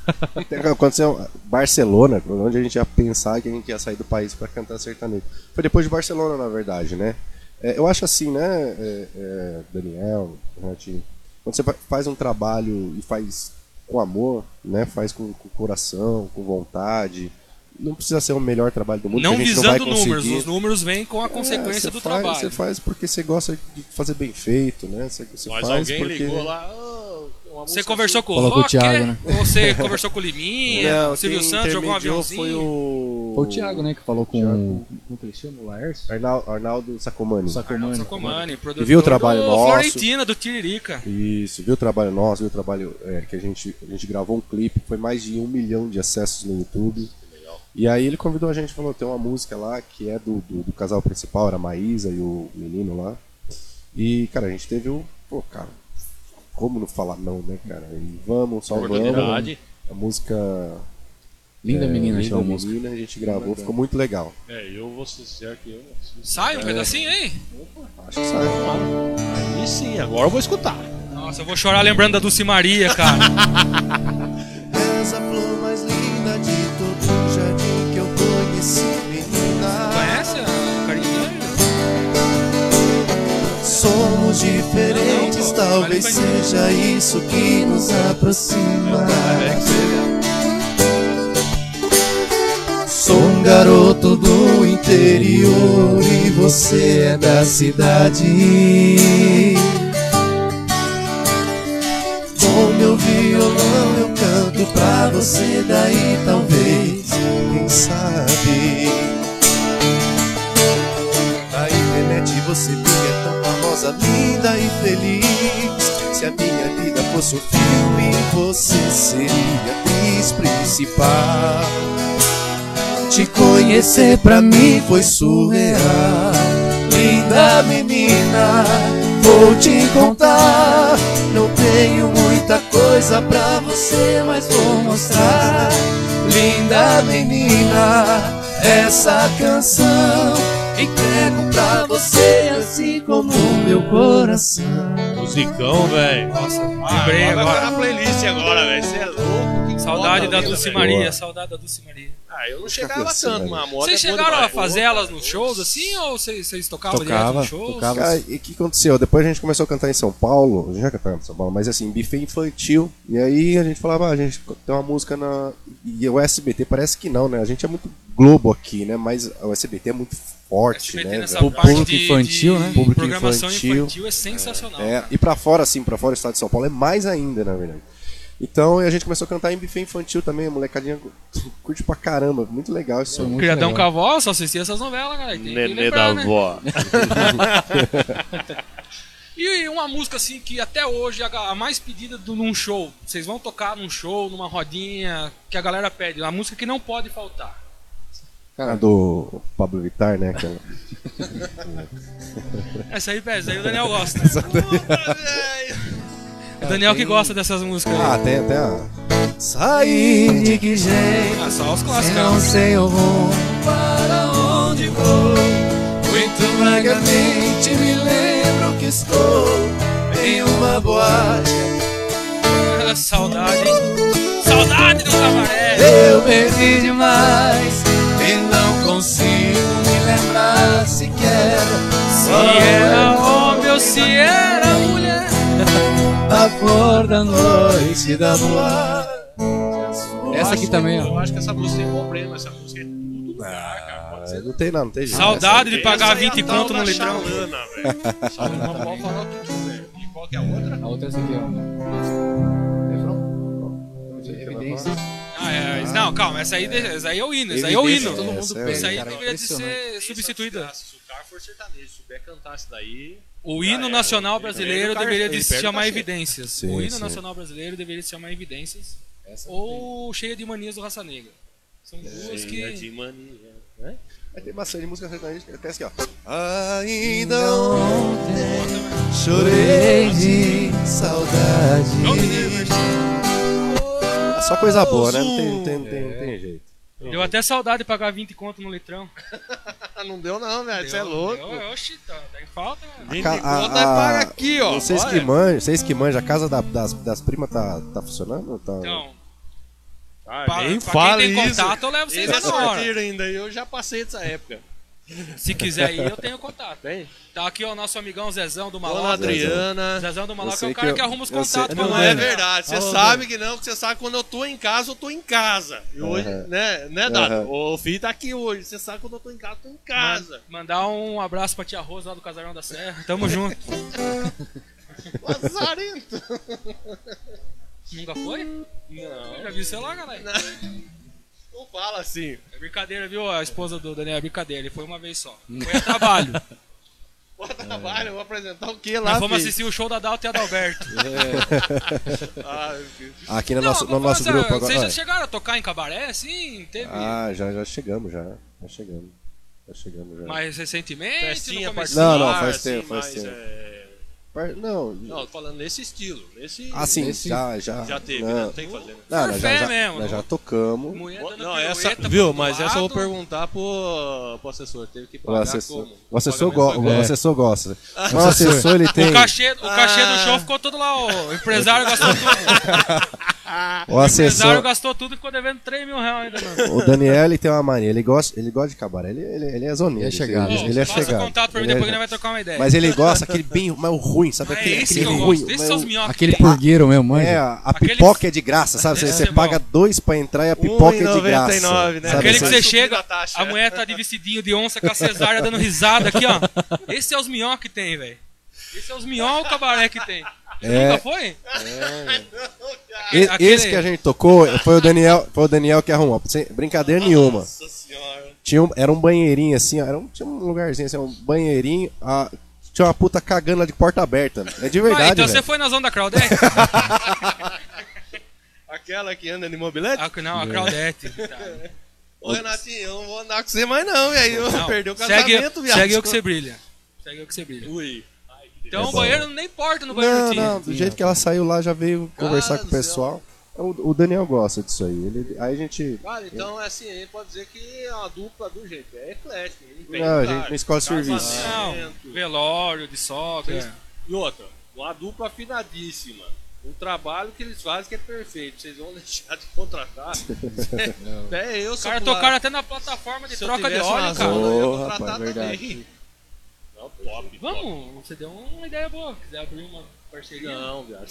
Aconteceu Barcelona, onde a gente ia pensar que a gente ia sair do país pra cantar sertanejo. Foi depois de Barcelona, na verdade, né? É, eu acho assim, né, é, é, Daniel, Renatinho, quando você fa- faz um trabalho e faz com amor, né, faz com, com coração, com vontade, não precisa ser o melhor trabalho do mundo, Não gente não vai visando números, conseguir. os números vêm com a É, consequência do faz, trabalho. Você faz porque você gosta de fazer bem feito, né? Você, você Mas faz alguém porque... ligou lá, "Ah, Você conversou com o Falou com o Rocker? Thiago, né? Ou você conversou com o Liminha? Não, o Silvio Santos jogou um aviãozinho? Foi o... Foi o Thiago, né? Que falou com Thiago. o. Como que ele chama? O Laércio? Arnaldo, Arnaldo Sacomani. Sacomani. Sacomani, produtor viu o trabalho do nosso? Florentina, do Tiririca. Isso, viu o trabalho nosso, viu o trabalho é, que a gente, a gente gravou um clipe, foi mais de um milhão de acessos no YouTube. E aí ele convidou a gente, falou, tem uma música lá que é do, do, do casal principal, era a Maísa e o menino lá. E, cara, a gente teve o. Pô, cara, como não falar não, né, cara? E vamos, só vamos. A música. Linda é, menina, Linda a música. Menina, a gente gravou, ficou muito legal. É, eu vou ser sincero que eu. Sai um pedacinho aí? Acho que sai. Aí sim, agora eu vou escutar. Nossa, eu vou chorar lembrando da Dulce Maria, cara. És a flor mais linda Mas talvez seja isso que nos aproxima. Sou um garoto do interior e você é da cidade. Com meu violão eu canto pra você, daí talvez, quem sabe. Na internet você fica tão linda e feliz. Se a minha vida fosse um filme, você seria a atriz principal. Te conhecer pra mim foi surreal. Linda menina, vou te contar. Não tenho muita coisa pra você, mas vou mostrar. Linda menina, essa canção entrego pra você, assim como o meu coração. Musicão, velho. Nossa, lembrei agora ficar na playlist agora, velho. Você é louco. que Saudade da vida, Dulce. Maria, saudade da Dulce Maria. Ah, eu não chegava tanto, mas a moda Vocês é chegaram a fazer elas nos shows assim ou vocês, vocês tocavam Tocava, direto nos shows? tocava. Cara, e o que aconteceu? Depois a gente começou a cantar em São Paulo, a gente já cantava em São Paulo, mas assim, buffet infantil. E aí a gente falava, ah, a gente tem uma música na. E o SBT parece que não, né? A gente é muito Globo aqui, né? Mas o SBT é muito forte, SBT né? parte público de, infantil, de né? Público programação infantil. infantil, é sensacional. É, e pra fora, assim, pra fora do estado de São Paulo é mais ainda, na verdade. Então a gente começou a cantar em buffet infantil também, a molecadinha curte pra caramba, muito legal isso. Muito Criadão legal. Cavó, só assistia essas novelas, galera. Tem Nenê lembrar, da né? avó. E uma música assim que até hoje é a a mais pedida do, num show. Vocês vão tocar num show, numa rodinha, que a galera pede. A música que não pode faltar. A do Pablo Vittar, né? Aquela. Essa aí, pede, essa aí o Daniel gosta. É o Daniel que gosta dessas músicas aí. Ah, tem até a. Sair de que jeito? Ah, só os clássicos. não sei o rumo para onde vou Muito vagamente me lembro que estou Em uma boate Ah, Saudade, hein? Saudade do cabaré. Eu bebi demais E não consigo me lembrar sequer Se era homem ou se era mulher. A cor da noite da boate Essa aqui também, Eu ó. acho que essa música tem problema, essa música é tudo lugar, cara. Pode ser Não tem não, não tem jeito. Saudade de pagar Essa aí é 20 a tal conto no da litrão. Xalana, velho. Xalana pode falar o que quiser. E qual que é a outra? A outra é essa aqui, ó. Ah, é, não, calma, essa aí, essa aí é o hino, essa aí é o hino. todo mundo Essa aí cara, deveria ser substituída. Se o cara for sertanejo, souber cantar isso daí. O hino é. nacional brasileiro deveria de se chamar. Evidências. O hino nacional brasileiro deveria se chamar Evidências ou Cheia de Manias do Raça Negra. São duas Cheia que. de mania, né? Aí tem bastante música sertaneja, até assim, ó. Ainda ontem chorei de saudade É só coisa boa, né? Não tem, não tem, não tem, não tem jeito. Deu até saudade de pagar 20 conto no litrão. Não deu não, velho. Você é ca- deu- Oxi, tá, tá em falta, mano. 20 Ca- conto, a- nós a- paga aqui, ó. Vocês Olha. que manjam, vocês que manjam, a casa da- das, das primas tá, tá funcionando? Tá... Então, Ah, pra, nem pra fala quem tem isso. contato, eu levo vocês Eles é agora. ainda, eu já passei dessa época. Se quiser ir, eu tenho contato. Tem? Tá aqui ó, o nosso amigão Zezão do Dona Maloca. Adriana. Zezão do Maloca é o cara que que, eu- arruma os eu contatos pra Não, nós. é né? verdade. Você Alô, sabe que não, que você sabe quando eu tô em casa, eu tô em casa. E hoje, Aham. né, né, Dado? Aham. O filho tá aqui hoje. Você sabe quando eu tô em casa, eu tô em casa. Mandar um abraço pra tia Rosa lá do Casarão da Serra. Tamo junto. Lazarento. Nunca foi? Não. Já vi você lá, galera. Não fala assim. É brincadeira, viu? A esposa do Daniel é brincadeira. Ele foi uma vez só. Foi a trabalho. Bota trabalho, eu vou apresentar o que lá, Nós filho? assistir o show da Dalton e Adalberto. Ah, filho. Aqui no Não, nosso, no nosso grupo agora. Vocês já chegaram a tocar em cabaré, assim? Teve Ah, já, já chegamos, já. Já chegamos. Já chegamos, já. mais recentemente? Festinha Não, não, faz assim, tempo, faz mas, tempo. é, Par- Não, Não, tô falando nesse estilo. Nesse... ah, sim, Esse- já, já. Já teve, não. né? Não tem que fazer, né? Não, nós já, Fé já, mesmo, nós não. já tocamos. Mulher dando Não, essa, viu? Mas essa eu vou perguntar pro, pro assessor. Teve que O pagar assessor, como? o assessor, Pagamento go- foi o assessor gosta. Mas o assessor ele tem. O cachê, o cachê Ah. do show ficou todo lá, o empresário gastou tudo. O O empresário assessor, gastou tudo e ficou devendo 3 mil reais ainda, mano. o Daniel ele tem uma mania, ele gosta, ele gosta de cabaré, ele, ele, ele é zoneiro. Ele é chegado. Ele, ele é chegado. contato pra mim, é- depois vai trocar uma ideia. Mas ele gosta aquele bem, mas o ruim, sabe? Ah, Aquele, é esse aquele que eu ruim. gosto. Esses mas são os o- minhocas. Aquele purgueiro mesmo, manja. É, a, Aquele- pipoca é de graça, sabe? Você, você é paga dois pra entrar e a pipoca é de graça. 1,99, né? sabe? Aquele que Você- chega, a taxa, a é. mulher tá de vestidinho de onça com a cesárea dando risada aqui, ó. Esse é os minhocas que tem, velho. Esse é os minhocas o cabaré que tem. Você É. nunca foi? E- Aquele- Esse que a gente tocou foi o Daniel, foi o Daniel que arrumou. Sem brincadeira nenhuma. Nossa senhora. Tinha um, era um banheirinho assim, ó, era um, tinha um lugarzinho assim, um banheirinho. a- tinha uma puta cagando lá de porta aberta. É de Ah, verdade, então você velho. foi na zona da Claudete? Aquela que anda de mobilete? ah, não, a Claudete. Tá. Ô Renatinho, eu não vou andar com você mais não, velho. Eu Não, perdi o casamento, viado. segue eu que você brilha. Segue eu que você brilha. Ui. Então É o banheiro nem importa no banheiro Não, tinha. não, do jeito que ela saiu lá, já veio conversar Cara com o pessoal. O, o Daniel gosta disso aí. Ele, aí a gente. Cara, então é assim, a gente pode dizer que é uma dupla do jeito, é? Bem Não, a gente não escolhe serviço. Não, velório de sogra. E outra, uma dupla afinadíssima. Um trabalho que eles fazem que é perfeito. Vocês vão deixar de contratar. é, eu Os sou caras pular- tocaram até na plataforma de se troca de óleo, cara. zona, eu contratar rapaz, também. Não, top, Vamos, você deu uma ideia boa. Quiser abrir uma parceria. Não, viado.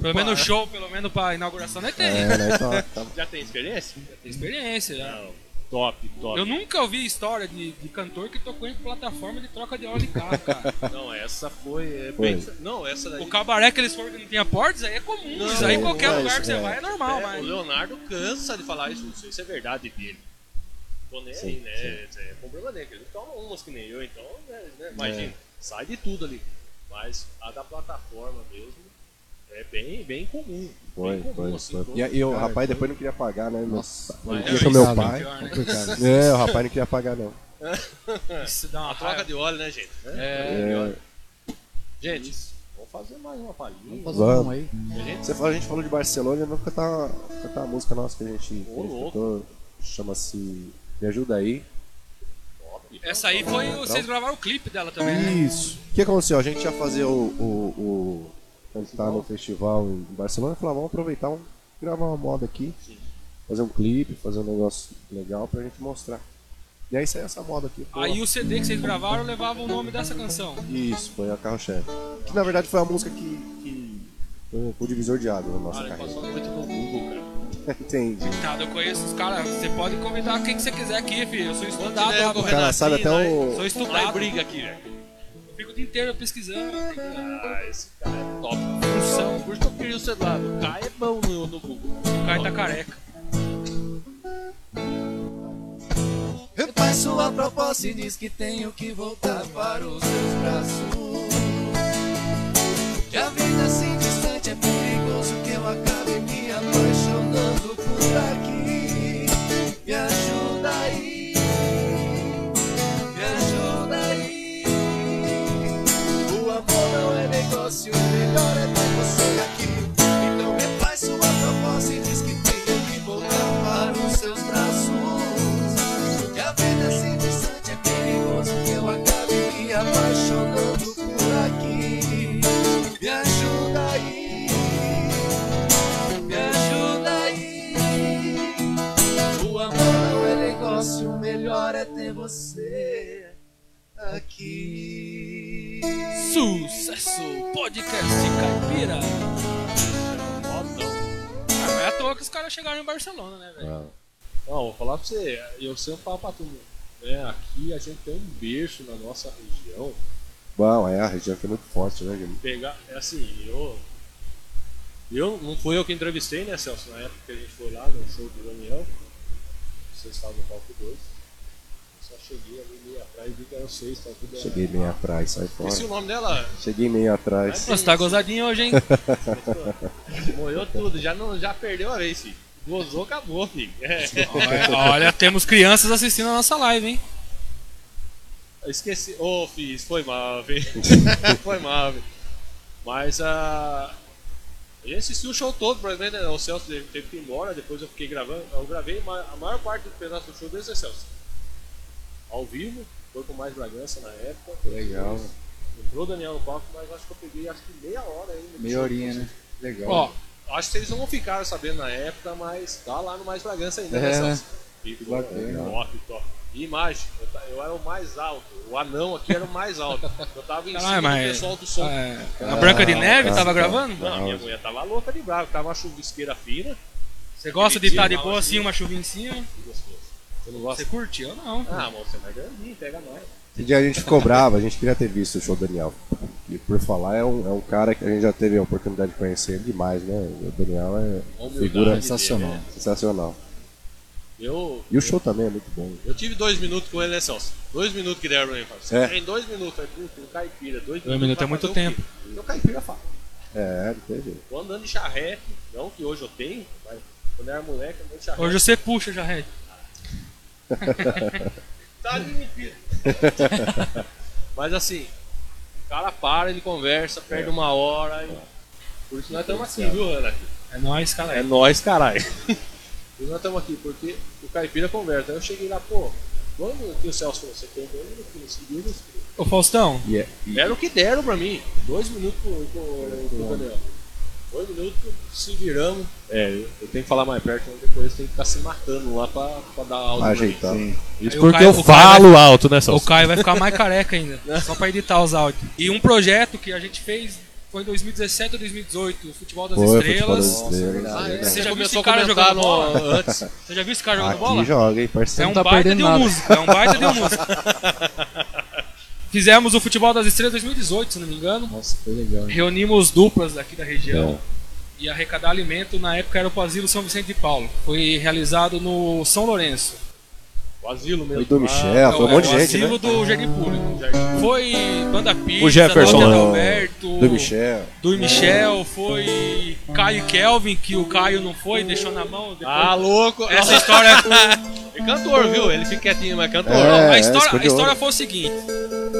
Pelo menos no show, pelo menos pra inauguração, nós tem. É, né? Então, tá- Já tem experiência? Tem experiência já. Não. Top, top. Eu nunca ouvi história de, de cantor que tocou em plataforma de troca de óleo de carro, cara. Não, essa foi. é, Foi. bem- Não, essa daí. O cabaré que eles foram que não tinha portas, aí é comum. Não, isso aí em qualquer é, lugar que você é. vai é normal, É, mas. O Leonardo cansa de falar isso, não sei se é verdade dele. Tô nem Sim, aí, né? É problema dele. Ele toma umas que nem eu, então, né, né, imagina, sai de tudo ali. Mas a da plataforma mesmo é bem, bem comum. Foi, bem comum, foi, assim. foi. todo- E, e o Cara, rapaz foi- depois não queria pagar, né? Nossa, Não é isso, meu pai. Pior, né? É, o rapaz não queria pagar, não. Isso dá uma A troca de óleo, né, gente? É, É, Gente, vamos fazer mais uma palhinha. Vamos fazer Vamos. um aí. A gente você falou, a gente falou de Barcelona, eu vou cantar, uma- cantar uma música nossa que a gente Ô, cantou. Chama-se Me Ajuda Aí. Essa aí foi. o- Vocês gravaram o clipe dela também, né? Isso. O que aconteceu? A gente ia fazer o. o, o cantar no festival em Barcelona e falou, vamos aproveitar, vamos gravar uma moda aqui. Fazer um clipe, fazer um negócio legal pra gente mostrar. E aí saiu essa moda aqui. Pô, Aí o CD que vocês gravaram levava o nome dessa canção. Isso, foi a carro-chefe. Que na verdade foi a música que, que foi o divisor de água na nossa Cara, carreira. Entendi. Tá, eu conheço os caras. Você pode convidar quem que você quiser aqui, filho. Eu sou estudado com o cara sabe até o. Sou estudado. briga aqui, velho. Eu fico o dia inteiro pesquisando. Ah, esse cara é top. Função. Por isso que eu queria o celular. O cara é bom no, no Google. O cara tá careca. Eu faço a proposta e diz que tenho que voltar para os seus braços. Que a vida assim distante é perigoso apaixonando por aqui. Me ajuda aí, me ajuda aí. O amor não é negócio, o melhor é aqui. Sucesso! Podcast Caipira. Ah, não é à toa que os caras chegaram em Barcelona, né, velho? Não, vou falar pra você, eu sempre falo pra todo mundo. Né, aqui a gente tem um berço na nossa região. Bom, é, a região aqui é muito forte, né, Guilherme? Pegar, é assim, eu. Eu não fui eu que entrevistei, né, Celso? Na época que a gente foi lá no show do Daniel. Vocês estavam no palco 2. Eu cheguei ali meio atrás e vi que eram seis, tava tudo. Cheguei meio atrás, sai fora. Esqueci o nome dela. Cheguei meio atrás. Nossa, tá gozadinho hoje, hein? Morreu tudo, já, não, já perdeu a vez, filho. Gozou, acabou, filho. É. olha, olha, temos crianças assistindo a nossa live, hein? Eu Esqueci. Ô, fiz, foi mal, velho. foi mal, velho. Mas a. a gente assistiu o show todo, exemplo, né? o Celso teve que ir embora, depois eu fiquei gravando. Eu gravei a maior parte do pedaço do show desse é Celso. Ao vivo, foi com mais Bragança na época. Legal. Entrou o Daniel no palco, mas acho que eu peguei acho que meia hora no Meia horinha, né? Legal. Ó, Acho que vocês não ficaram sabendo na época, mas tá lá no Mais Bragança ainda, É, né, né? Bacana. top, top. E imagem, eu, eu era o mais alto. O anão aqui era o mais alto. Eu tava em cima Caralho, do mas. pessoal do som. é, a Branca de Neve tava gravando? Não, minha mulher tava louca de bravo, tava uma chuvisqueira fina. Você gosta de estar de Mal, boa assim. assim, uma chuvinha em cima? Que gostoso. Você não gosta? Você curte? Eu não. Ah, moça, mas grandinho, pega nós. Esse dia a gente ficou bravo, a gente queria ter visto o show do Daniel. E por falar, é um, é um cara que a gente já teve a oportunidade de conhecer ele demais, né? O Daniel é Humildade figura dele, sensacional. né? sensacional. Eu, E o show também é muito bom. eu tive dois minutos com ele, né, Celso? Dois minutos que deram pra mim. Você É. tem dois minutos, aí, puta, um caipira. Dois, Dois minutos é muito o tempo. quê? Então caipira fala. É, não tem jeito. Tô andando de charrete, não que hoje eu tenho, mas quando eu era moleque, eu andando de charrete. Hoje você puxa, Jarred. Tá admitido. Mas assim, o cara para, ele conversa, perde uma hora. E... Por isso nós estamos aqui, viu, Ana? É nóis, cara. É nós, caralho. Por isso nós estamos aqui, porque o caipira conversa. Aí eu cheguei lá, pô, quando que o Celso falou, você tem dois minutos, seguidos. Ô Faustão, E, é, e Deram o que deram pra mim. Dois minutos pro, pro, pro Daniel. Dois minutos, se viramos. É, eu tenho que falar mais perto, senão depois tem que ficar se matando lá pra, pra dar aula. pra mim. ajeitar. Isso Aí porque Caio- eu falo alto, né, o? Caio vai ficar mais careca ainda. Só pra editar os áudios. E um projeto que a gente fez foi em 2017 ou 2018, o Futebol das Foi, Futebol das Estrelas. Estrelas. Ah, é, Você você já viu esse cara jogando bola? no, antes. Você já viu esse cara jogando bola? Joga, hein, É parceiro. um tá baita perdendo de um nada. músico. É um baita de um músico. Fizemos o Futebol das Estrelas 2018, se não me engano. Nossa, foi legal. hein? Reunimos duplas aqui da região É. e arrecadar alimento. Na época era o Asilo São Vicente de Paulo. Foi realizado no São Lourenço. O asilo Foi mesmo. do Michel, foi um É, monte de o gente, asilo né? do Jardim Público. Foi Banda Pizza, O Jefferson, né? Alberto, Do Michel. do Michel, foi Caio e Kelvin, que o Caio não foi, deixou na mão. Depois... Ah, louco. Essa história É cantor, viu? Ele fica quietinho, mas é cantor. É. Não, a, é, história, a história foi o seguinte.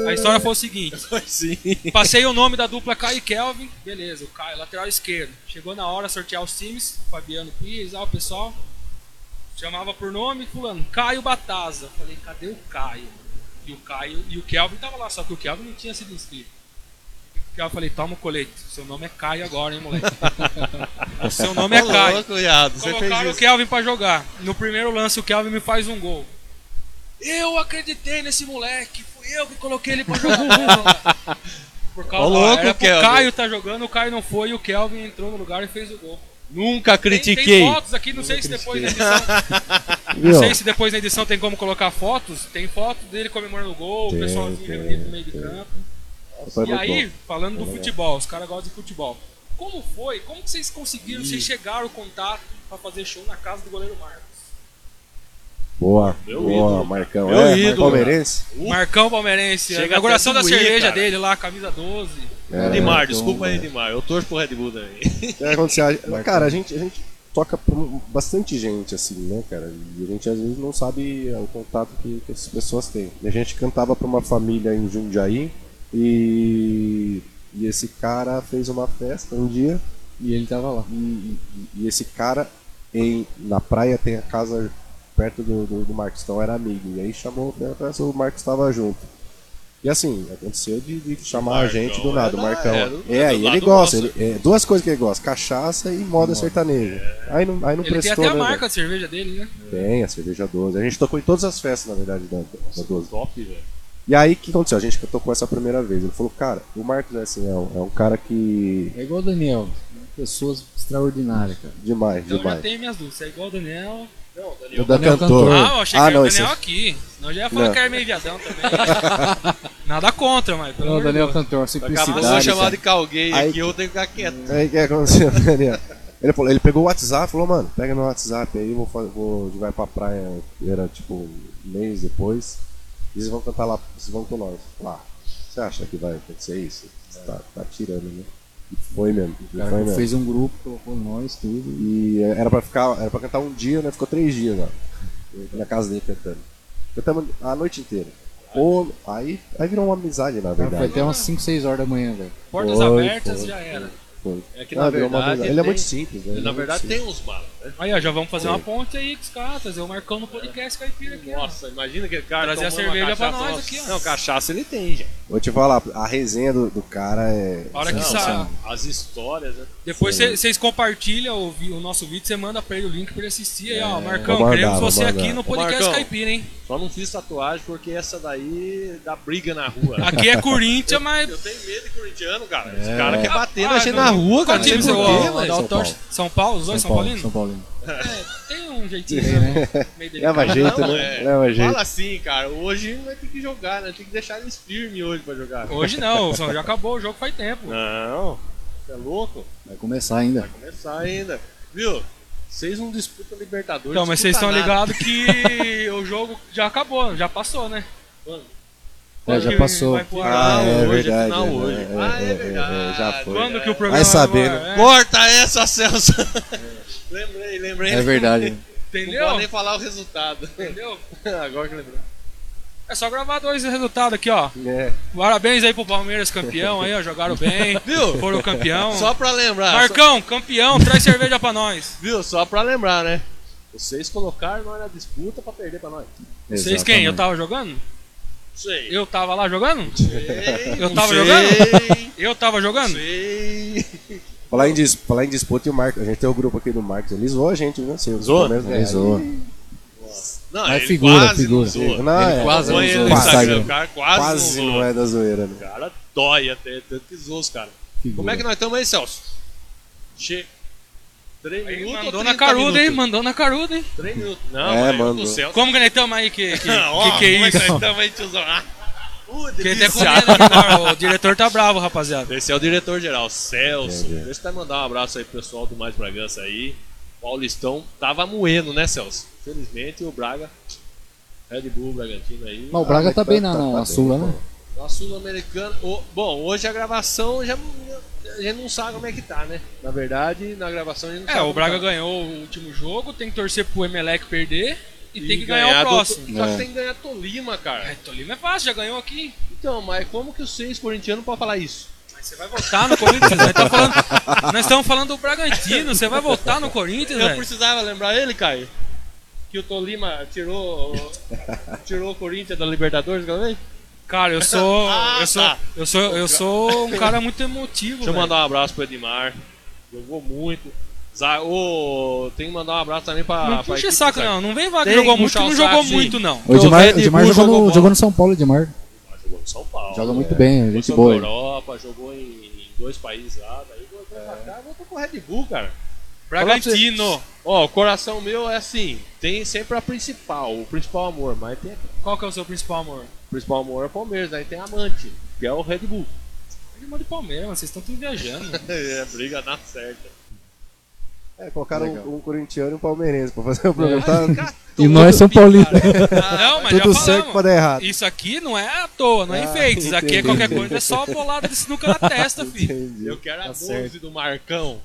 A história foi o seguinte. Sim. Passei o nome da dupla Caio e Kelvin. Beleza, o Caio, lateral esquerdo. Chegou na hora de sortear os times. Fabiano Pires, ah, o pessoal. Chamava por nome, fulano. Caio Bataza. Falei, cadê o Caio? E o Caio e o Kelvin tava lá, só que o Kelvin não tinha sido inscrito. O Kelvin falei, toma o colete. Seu nome é Caio agora, hein, moleque? o seu nome é Caio. louco, viado. Colocaram o. Kelvin pra jogar. No primeiro lance, o Kelvin me faz um gol. Eu acreditei nesse moleque. Fui eu que coloquei ele pra jogar. Por causa Ô, louco, era Kelvin. Caio tá jogando, o Caio não foi e o Kelvin entrou no lugar e fez o gol. Nunca Tem, critiquei. tem fotos aqui, não sei se depois na edição. Não sei se depois na edição tem como colocar fotos. Tem foto dele comemorando o gol, o Tem, pessoalzinho tem, reunido no meio de tem. campo. Foi E aí, bom. falando do futebol, os caras gostam de futebol. Como foi? Como que vocês conseguiram? Vocês chegaram ao contato pra fazer show na casa do goleiro Marcos? Boa, Meu boa, ídolo, Marcão. Meu é, ídolo, palmeirense? Marcão Palmeirense, Chega a inauguração da doer, cerveja cara. dele lá, camisa 12. É, Edmar, então, desculpa aí, é. Edmar. Eu torço pro Red Bull também. A- Cara, a gente, a gente toca pra bastante gente, assim, né, cara? E a gente às vezes não sabe o contato que, que essas pessoas têm. E a gente cantava pra uma família em Jundiaí e, e esse cara fez uma festa um dia E ele tava lá. e, e- e esse cara em, na praia tem a casa perto do, do, do Marcos, então era amigo. E aí chamou a festa, o Marcos estava junto. E assim, aconteceu de, de chamar a Marcão gente do nada, o é Marcão. é do- É, do e ele gosta, ele- é, duas coisas que ele gosta, cachaça e moda sertaneja. Aí não, aí não Ele tem prestou, até a né, marca de cerveja dele, né? Tem, a cerveja 12. A gente tocou em todas as festas, na verdade, da, da 12. Top, velho. E aí, o que aconteceu? A gente tocou essa primeira vez. Ele falou, cara, o Marcos é assim, é um, é um cara que... É igual o Daniel. Pessoas extraordinárias, cara. Demais, Então eu já demais. tenho minhas dúvidas. É igual o Daniel. Não, O Daniel. da Daniel cantor. cantor. Ah, eu achei Ah, que era não, o Daniel é- aqui. Senão eu já ia falar Não. que era meio viadão também. Nada contra, mas pelo Não, o Daniel Deus. Cantor, Acabou de simplicidade. chamar cara. de calguei Aí- aqui, eu tenho que ficar quieto. Aí o que aconteceu, Daniel? Ele, falou, ele pegou o WhatsApp e falou, mano, pega meu WhatsApp aí, vou, vou, gente vai pra praia, era tipo um mês depois, e vocês vão cantar lá, vocês vão com nós. Lá, você acha que vai acontecer isso? Você tá, tá tirando, né? E foi mesmo, e O foi cara mesmo. fez um grupo, colocou nós, tudo. E era pra ficar, era pra cantar um dia, né? Ficou três dias lá, na casa dele cantando. Cantamos a noite inteira. Pô, aí, aí virou uma amizade, na Cara, foi verdade. até umas 5, 6 horas da manhã, velho. Portas Foi, abertas foi. já era. É que Ah, na uma verdade. Ele é muito simples, né? É Na muito verdade simples. tem uns malas, né? Aí, ó, já vamos fazer uma ponte aí com os caras, trazer o Marcão no podcast caipira aqui, ó. Nossa, imagina aquele cara. Trazer a cerveja pra nós aqui, ó. Não, cachaça ele tem, já. Vou te falar, a resenha do, do cara é. A hora que sai. As histórias, né? Depois vocês compartilham o, nosso vídeo, você manda pra ele o link pra ele assistir. Aí, ó, Marcão, vou mandar, queremos você aqui no podcast Marcão. Caipira, hein? Só não fiz tatuagem porque essa daí dá briga na rua. Aqui é Corinthians, mas. Eu tenho medo de corintiano, cara. Esse cara quer bater Ah, na gente não- na rua, cara. Qual time Não você gosta? São São Paulo, os dois São, Paulo, Paulinos? São Paulino. É, tem um jeitinho né? meio Leva delicado. jeito, Não, né? é. Leva jeito. Fala assim, cara. Hoje vai ter que jogar, né? Tem que deixar eles firmes hoje pra jogar. Hoje não, só- já acabou o jogo faz tempo. Não. Você é louco? Vai começar ainda. Vai começar ainda. Viu? Vocês não disputam Libertadores. Então, mas vocês estão ligados que o jogo já acabou, já passou, né? Quando? É, já passou. vai pro ar? Ah, é hoje, verdade. final é, hoje. é, Ah, é é, é, verdade. já foi. Quando que o programa Vai saber, vai- né? é, Corta essa, Celso. lembrei, lembrei. É verdade. Não Entendeu? vou nem falar o resultado. Entendeu? Agora que lembrei. É só gravar dois resultados aqui, ó. É. Parabéns aí pro Palmeiras campeão aí, ó. Jogaram bem. Viu? Foram campeão. Só pra lembrar. Marcão, campeão, traz cerveja pra nós. só- viu? Só pra lembrar, né? Vocês colocaram nós na disputa pra perder pra nós. Vocês quem? Eu tava jogando? Sei. Eu tava lá jogando? sei. Eu tava sei, jogando? Eu tava jogando? Sei. Falar em, dis- falar em disputa e o Marcos. A gente tem o grupo aqui do Marcos. Ele zoou a gente, viu? Sim, o Zoa? Palmeiras Ele ganhou. zoa. Não, Mas ele figura, quase figura. não zoa. Não, Ele é, quase não Quase. O cara quase, quase não não é da zoeira, O né? cara dói até, tanto que zoa os caras. Como é que nós estamos aí, Celso? Che... 3 Aí minutos mandou ou na 30 caruda, hein? Mandou na caruda, hein? 3 minutos. Não, É, mandou. do Celso. Como que nós estamos aí? Que, que, Ó, que, que é como isso? nós estamos aí, tiozão? Ah, uh, Que até aqui, não, o diretor tá bravo, rapaziada. Esse é o diretor-geral, Celso. Entendi. Deixa eu até mandar um abraço aí pro pessoal do Mais Bragança aí. Paulistão tava moendo, né, Celso? Felizmente o Braga, Red Bull, Bragantino aí. Mas o Braga Ah, tá mas bem tá- na, tá- na, tá na bem, Sula, né? A Sul-Americana. Bom, hoje a gravação já. A gente não sabe como é que tá, né? Na verdade, na gravação a gente não É, sabe. o Braga tá. ganhou o último jogo, tem que torcer pro Emelec perder e, tem que ganhar, ganhar o do- próximo. Só que É. tem que ganhar Tolima, cara. É, Tolima é fácil, já ganhou aqui. Então, mas como que os seis corintianos podem falar isso? Mas você vai votar no Corinthians, nós estamos falando, nós estamos falando do Bragantino, você vai votar no Corinthians, Eu velho? precisava lembrar ele, Caio. Que o Tolima tirou, tirou o Corinthians da Libertadores vez? Cara, eu sou, Ah, eu sou, tá. eu sou, eu sou um cara muito emotivo, Deixa eu mandar um abraço pro Edmar. Jogou muito. Ô, tem que mandar um abraço também pra. Não pra puxa saco não, não vem vaga que jogou que muito, não o jogou sim. muito não. O Edmar, o Edmar jogou, jogou no, jogou no São Paulo, Edmar. Ah, Jogou no São Paulo. Joga muito bem, gente boa. na Europa, jogou em, em dois países lá, daí voltou pra cá, voltou com o Red Bull, cara. Bragantino. Ó, o coração meu é assim, tem sempre a principal, o principal amor, mas tem Qual que é o seu principal amor? o principal amor é o Palmeiras, aí tem a amante, que é o Red Bull. Irmão de Palmeiras, mano, vocês estão tudo viajando. é, briga na certa. É, colocaram um, um corintiano e um palmeirense pra fazer o programa. Tá E nós São Paulino. Não, mas tudo já certo falamos. pra dar errado. Isso aqui não é à toa, não é Ah, enfeite. Isso aqui é qualquer coisa, é só a bolada de sinuca na testa, filho. Entendi. Eu quero a Tá 12 certo. do Marcão.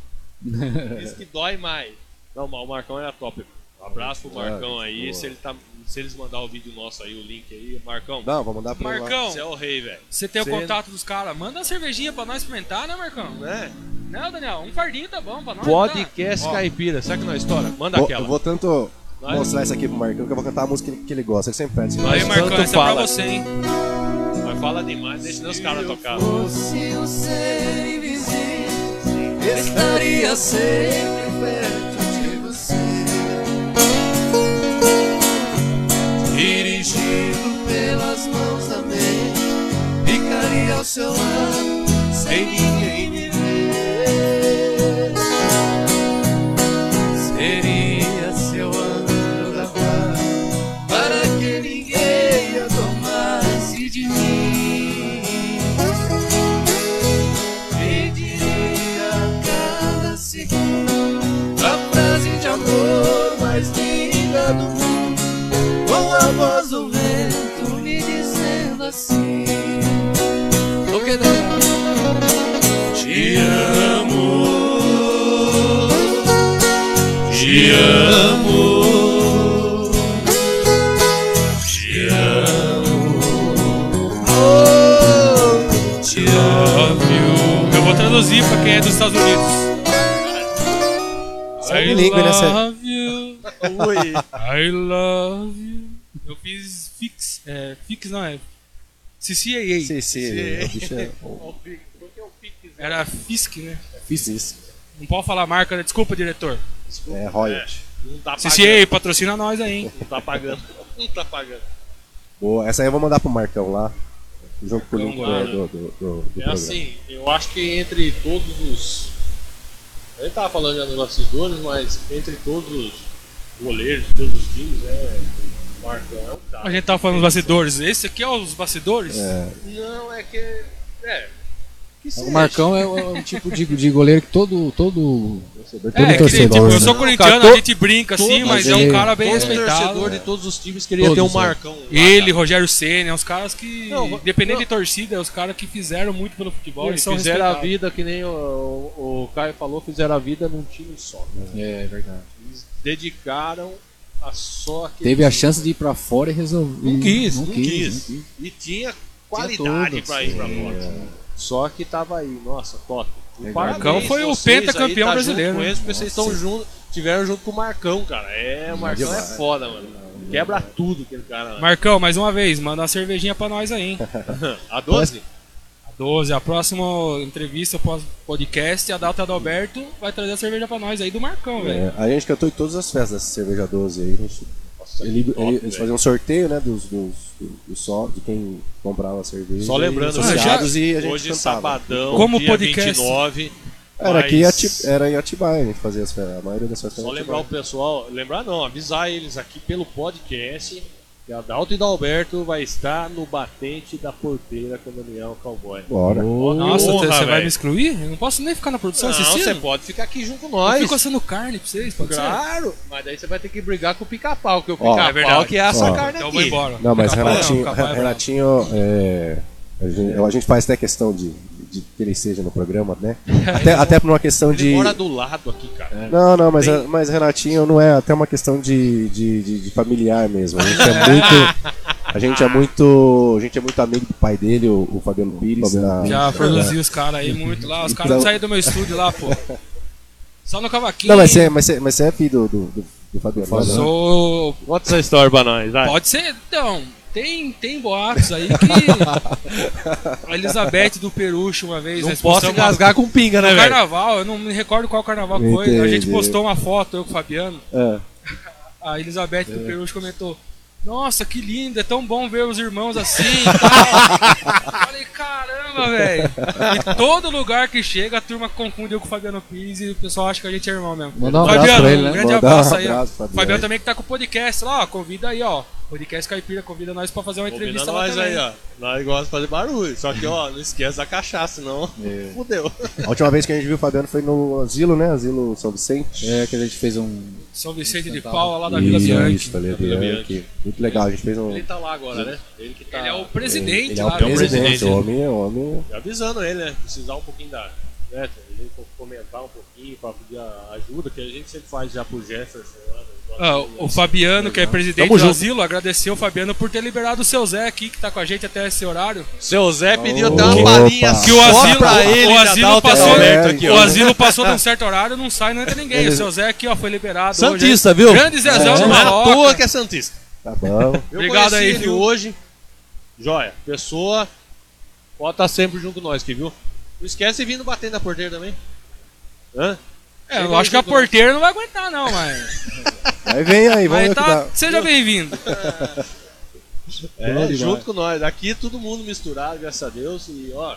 Diz que dói mais. Não, mas o Marcão era top. Um abraço pro Marcão aí. Se, ele tá, se eles mandar o vídeo nosso aí, o link aí, Marcão, Não, vou mandar pra lá. Marcão, você é o rei, velho. você tem o Cê- contato dos caras, manda uma cervejinha pra nós experimentar, né, Marcão? Né? Não, Daniel, um fardinho tá bom pra nós. Podcast Ó. Caipira. Será que não é história? Manda Vou- aquela. eu vou tanto Vai. mostrar isso aqui pro Marcão que eu vou cantar a música que ele, gosta. Ele sempre pede. tá? Aí, Marcão, tanto essa é pra fala. você, hein? Mas fala demais, deixa os caras tocar. fosse um ser invisível, estaria sempre perto de você. Dirigido pelas mãos da mente, ficaria ao seu lado, sem ninguém do mundo, com a voz do vento. Me dizendo assim: O que Te amo, te amo, te amo, oh, te amo. Eu vou traduzir pra quem é dos Estados Unidos. Sabe língua, né, Ui. I love you. Eu fiz fix, é, fix não é, CCAA. CC, o bicho é. Era Fisk, né? Isso. Não pode falar marca, né? Desculpa, diretor. É royalty. Não tá pagando. CCAA, patrocina nós aí, hein? Não tá pagando. Não tá pagando. Boa. Essa aí eu vou mandar pro Marcão lá. Junto com o link do, Marcão, do, do, do, do É programa. assim, eu acho que entre todos os. A gente tava falando já dos bastidores, mas entre todos os goleiros, todos os times, é. Marcão é um cara. A gente tava falando dos bastidores. Esse aqui é os bastidores? Não, é que. É. Que O. Marcão é um tipo de, de goleiro que todo, todo, todo É, que nem, torcedor. tipo, eu né? sou corintiano, a gente brinca assim, todo- mas mas é um ele- cara bem respeitado. torcedor de todos os times queria Todos, ter um é. Marcão. lá, Ele. Rogério Senna, é uns caras que, Não, independente não. de torcida, é os caras que fizeram muito pelo futebol. Eles fizeram a vida que nem o, o, o Caio falou, fizeram a vida num time só. né? É verdade. Dedicaram a só aquele Teve a time. chance de ir pra fora e resolver. Não quis, não, não quis. quis. não quis. E tinha qualidade pra ir pra é. fora. Só que tava aí, nossa, top. E parabéns Marcão foi o pentacampeão tá brasileiro, Junto com né? eles, porque vocês estão junto, tiveram junto com o Marcão, cara. É, o Marcão é foda, mano. Quebra tudo aquele cara. lá. Marcão, mais uma vez, manda uma cervejinha pra nós aí, hein? A 12? A 12, a próxima entrevista, podcast, a Data Adalberto vai trazer a cerveja pra nós aí do Marcão, velho. É, a gente cantou em todas as festas dessa cerveja 12 aí. A gente, ele, top, ele- eles velho. faziam um sorteio, né, dos, dos, do, do só, de quem comprava a cerveja. Só lembrando, e os associados e a gente Hoje, cantava. sabadão, Como dia podcast. 29. Era aqui Ati- era em Atibaia, a gente fazia as festas. A maioria das festas Só lembrar o pessoal, lembrar não, avisar eles aqui pelo podcast que a Dalto e Dalberto vai estar no batente da porteira com o Daniel Cowboy. Bora. Nossa, honra, você vai velho. me excluir? Eu não posso nem ficar na produção Não, assistindo. você pode ficar aqui junto com Eu nós. fico assando carne pra vocês, pode ser? Claro, mas daí você vai ter que brigar com o pica-pau, que o pica-pau é verdade. que é essa Ó. carne Então eu aqui. vou embora. Não, mas não, Renatinho, não. Renatinho é, a, gente, a gente faz até questão de, de que ele seja no programa, né? Até, até por uma questão Ele de. mora do lado aqui, cara. Não, não, mas, Tem- mas Renatinho não é até uma questão de, de, de- de familiar mesmo. A gente é muito. A gente é muito. A gente é muito amigo do pai dele, o, o Fabiano Pires. da- Já da- produzi os caras aí muito lá. Os caras Então- não saíram do meu estúdio lá, pô. Só no cavaquinho. Não, mas você, mas, você, mas você é filho do, do, do, do Fabiano. né? Sou. Conta essa história pra nós, vai. Pode ser, então. Tem, tem boatos aí que. A Elizabeth do Peruche uma vez. Não nós posso engasgar com pinga, né, No velho? carnaval, eu não me recordo qual carnaval que foi. A gente Entendi. postou uma foto, eu com o Fabiano. É. A Elizabeth do Peruche comentou: Nossa, que lindo, é tão bom ver os irmãos assim e tal. Falei, caramba, velho. E todo lugar que chega, a turma confunde eu com o Fabiano Pires e o pessoal acha que a gente é irmão mesmo. Mandar um abraço Fabiano, pra ele, né? um grande Mandar um abraço aí. abraço, Fabiano. Fabiano também que tá com o podcast lá, ó. Convida aí, ó. Podcast Caipira convida nós pra fazer uma Combina entrevista lá nós também. aí, ó. Nós gostamos de fazer barulho. Só que, ó, não esquece da cachaça, senão fudeu. A última vez que a gente viu o Fabiano foi no asilo, né? Asilo São Vicente. É que a gente fez um. São Vicente de Paula, lá da Vila Bianchi. Isso, ali, Vila Bianchi. Muito legal, a gente fez um. Ele tá lá agora, né? Ele que tá. Ele é o presidente Ele é lá, o né? presidente, presidente. o homem, o homem. avisando ele, né? Precisar um pouquinho da. Né? Ele comentar um pouquinho pra pedir a ajuda, que a gente sempre faz já pro Jefferson lá. né? Ah, o Fabiano, que é presidente Tamo do junto. asilo, agradeceu o Fabiano por ter liberado o seu Zé aqui, que tá com a gente até esse horário. Seu Zé pediu até uma balinha Que o só asilo- pra ele, o já asilo dá o passou- É, aqui, o ó. asilo passou de um certo horário, não sai, não entra ninguém. Ele- O seu Zé aqui, ó, foi liberado. Santista, hoje. viu? Grande Zezão É, do não é à Maloca. toa que é Santista. Tá bom. Eu Obrigado conheci aí, ele viu? hoje. Joia, pessoa. Pode estar sempre junto com nós aqui, viu? Não esquece de vir no batendo na porteira também. Hã? É, eu acho que a porteira não vai aguentar, não, mas. Aí vem aí, vamos mas tá, seja bem-vindo. É, junto com nós. Aqui todo mundo misturado, graças a Deus. E ó,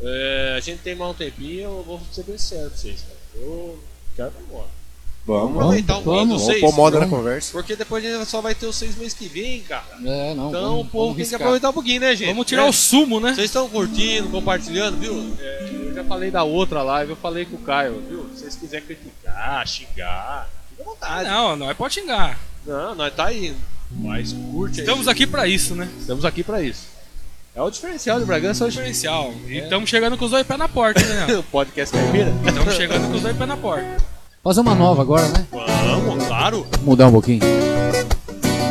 é, a gente tem mais um tempinho, eu vou ser bem sério pra vocês, cara. Eu quero ir embora. Vamos, aproveitar um pouquinho vamos, de vamos pôr moda na vamos. conversa. Porque depois a gente só vai ter os seis meses que vem, cara. É, não. Então vamos, o povo vamos tem que riscar. aproveitar um pouquinho, né, gente? Vamos tirar É. o sumo, né? Vocês estão curtindo, compartilhando, viu? É, eu já falei da outra live, eu falei com o Caio, viu? Se vocês quiserem criticar, xingar, fica à vontade. Não, não é pode xingar. Não, nós tá aí. Mas curte aí. Estamos aqui pra isso, né? Estamos aqui pra isso. É o diferencial de Bragança hoje. Diferencial. E estamos chegando com os dois pés na porta, né? O podcast Caipira. Estamos chegando com os dois pés na porta. Fazer uma nova agora, né? Vamos, claro. Mudar um pouquinho.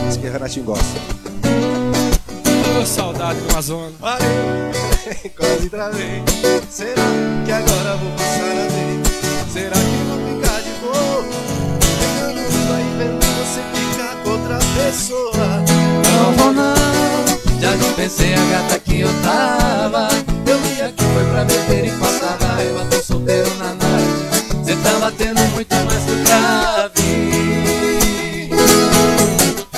Isso que o Renatinho gosta. Ô, saudade do Amazonas. Valeu, quase travei. Será que agora vou passar a vez? Será que vou ficar de boa? Pegando aí vendo você ficar com outra pessoa. Não vou não, já te pensei a gata que eu tava. Eu via que foi pra beber e passar raiva. Tô solteiro na tá batendo muito mais que o grave.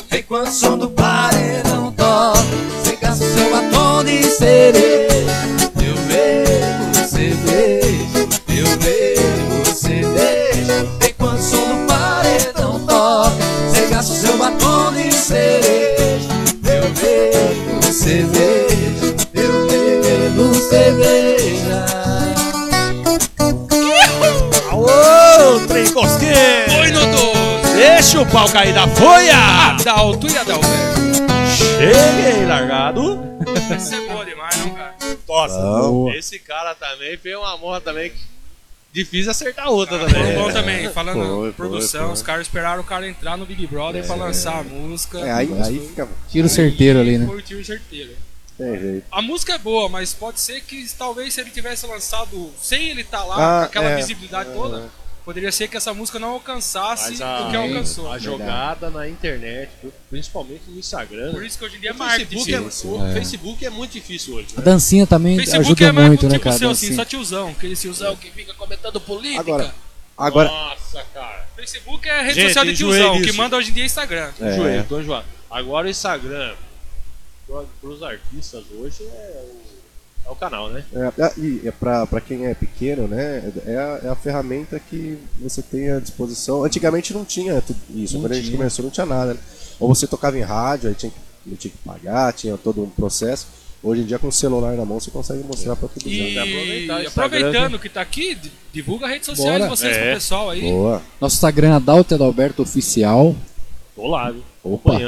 Vem quando o som do paredão toca. Cê gasta o seu batom de cereja. Eu vejo, você vejo. Eu vejo, você deixa. Vem quando o som do paredão toca. Cê gasta o seu batom de cereja. Eu vejo, você veja. Aô, trem cosqueiro! Oi, no 12. Deixa o pau cair da folha! Adalto e Adalberto. Cheguei largado. Isso é boa demais, não, cara? Nossa, Boa. Esse cara também fez uma moto também que difícil acertar outra Foi também. bom também, falando Foi, foi, produção, foi. os caras esperaram o cara entrar no Big Brother pra lançar a música. É, aí, aí fica. Tiro certeiro ali, né? Foi o tiro certeiro. A música é boa, mas pode ser que talvez se ele tivesse lançado sem ele estar lá, Ah, com aquela é. visibilidade toda, poderia ser que essa música não alcançasse a, o que alcançou. a jogada na internet, principalmente no Instagram. Por isso que hoje em dia é o marketing. Facebook, é, sim. o Facebook é muito difícil hoje. A Né? dancinha também Facebook ajuda é mais muito, né, tipo cara? seu, assim, só tiozão, aquele tiozão que fica comentando política. Agora, agora Nossa, cara. Facebook é rede Gente, social de enjoei tiozão, que manda hoje em dia é Instagram. É. Joelho, tô enjoado. Agora o Instagram, para os artistas hoje, é o, é o canal, né? É, é, e é pra, pra quem é pequeno, né? É a, é a ferramenta que você tem à disposição. Antigamente não tinha tudo isso. Não Quando a gente tinha. começou não tinha nada. Né? Ou você tocava em rádio, aí tinha que, tinha que pagar, tinha todo um processo. Hoje em dia com o celular na mão você consegue mostrar pra todo mundo. E o Instagram, aproveitando que tá aqui, di- divulga a rede social Bora. de vocês É. pro pessoal aí. Boa. Nosso Instagram é Adalto Adalberto Oficial. Tô lá, viu? Opa.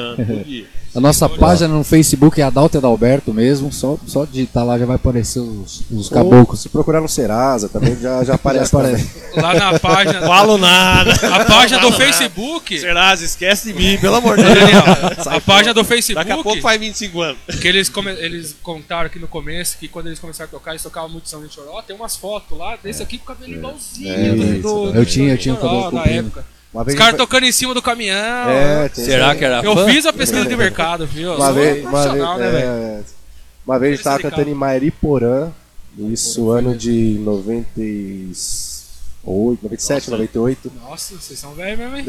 A nossa página no Facebook é Adalto Adalberto mesmo. Só, só digitar lá já vai aparecer os, os Ou caboclos. se procurar no Serasa também já, já aparece. Lá na página. Falo nada. A página do Facebook. Serasa, esquece de mim, pelo amor de Deus. Daniel, a página do Facebook. Daqui a pouco faz 25 anos. Que eles, come- eles contaram aqui no começo que quando eles começaram a tocar, eles tocavam muito São de Choró. Tem umas fotos lá desse aqui com o cabelo igualzinho É, do, isso, do? Eu tinha- eu do tinha o cabelo na comprido. época. Uma Os vez caras a gente tocando em cima do caminhão. é, tem Será que era Eu fã? fiz a pesquisa de mercado, viu? Uma vez, uma vez, né, é, uma vez a gente tava cantando em Mairiporã, isso ano de 98, 97, 98. Nossa, vocês são velhos mesmo, hein?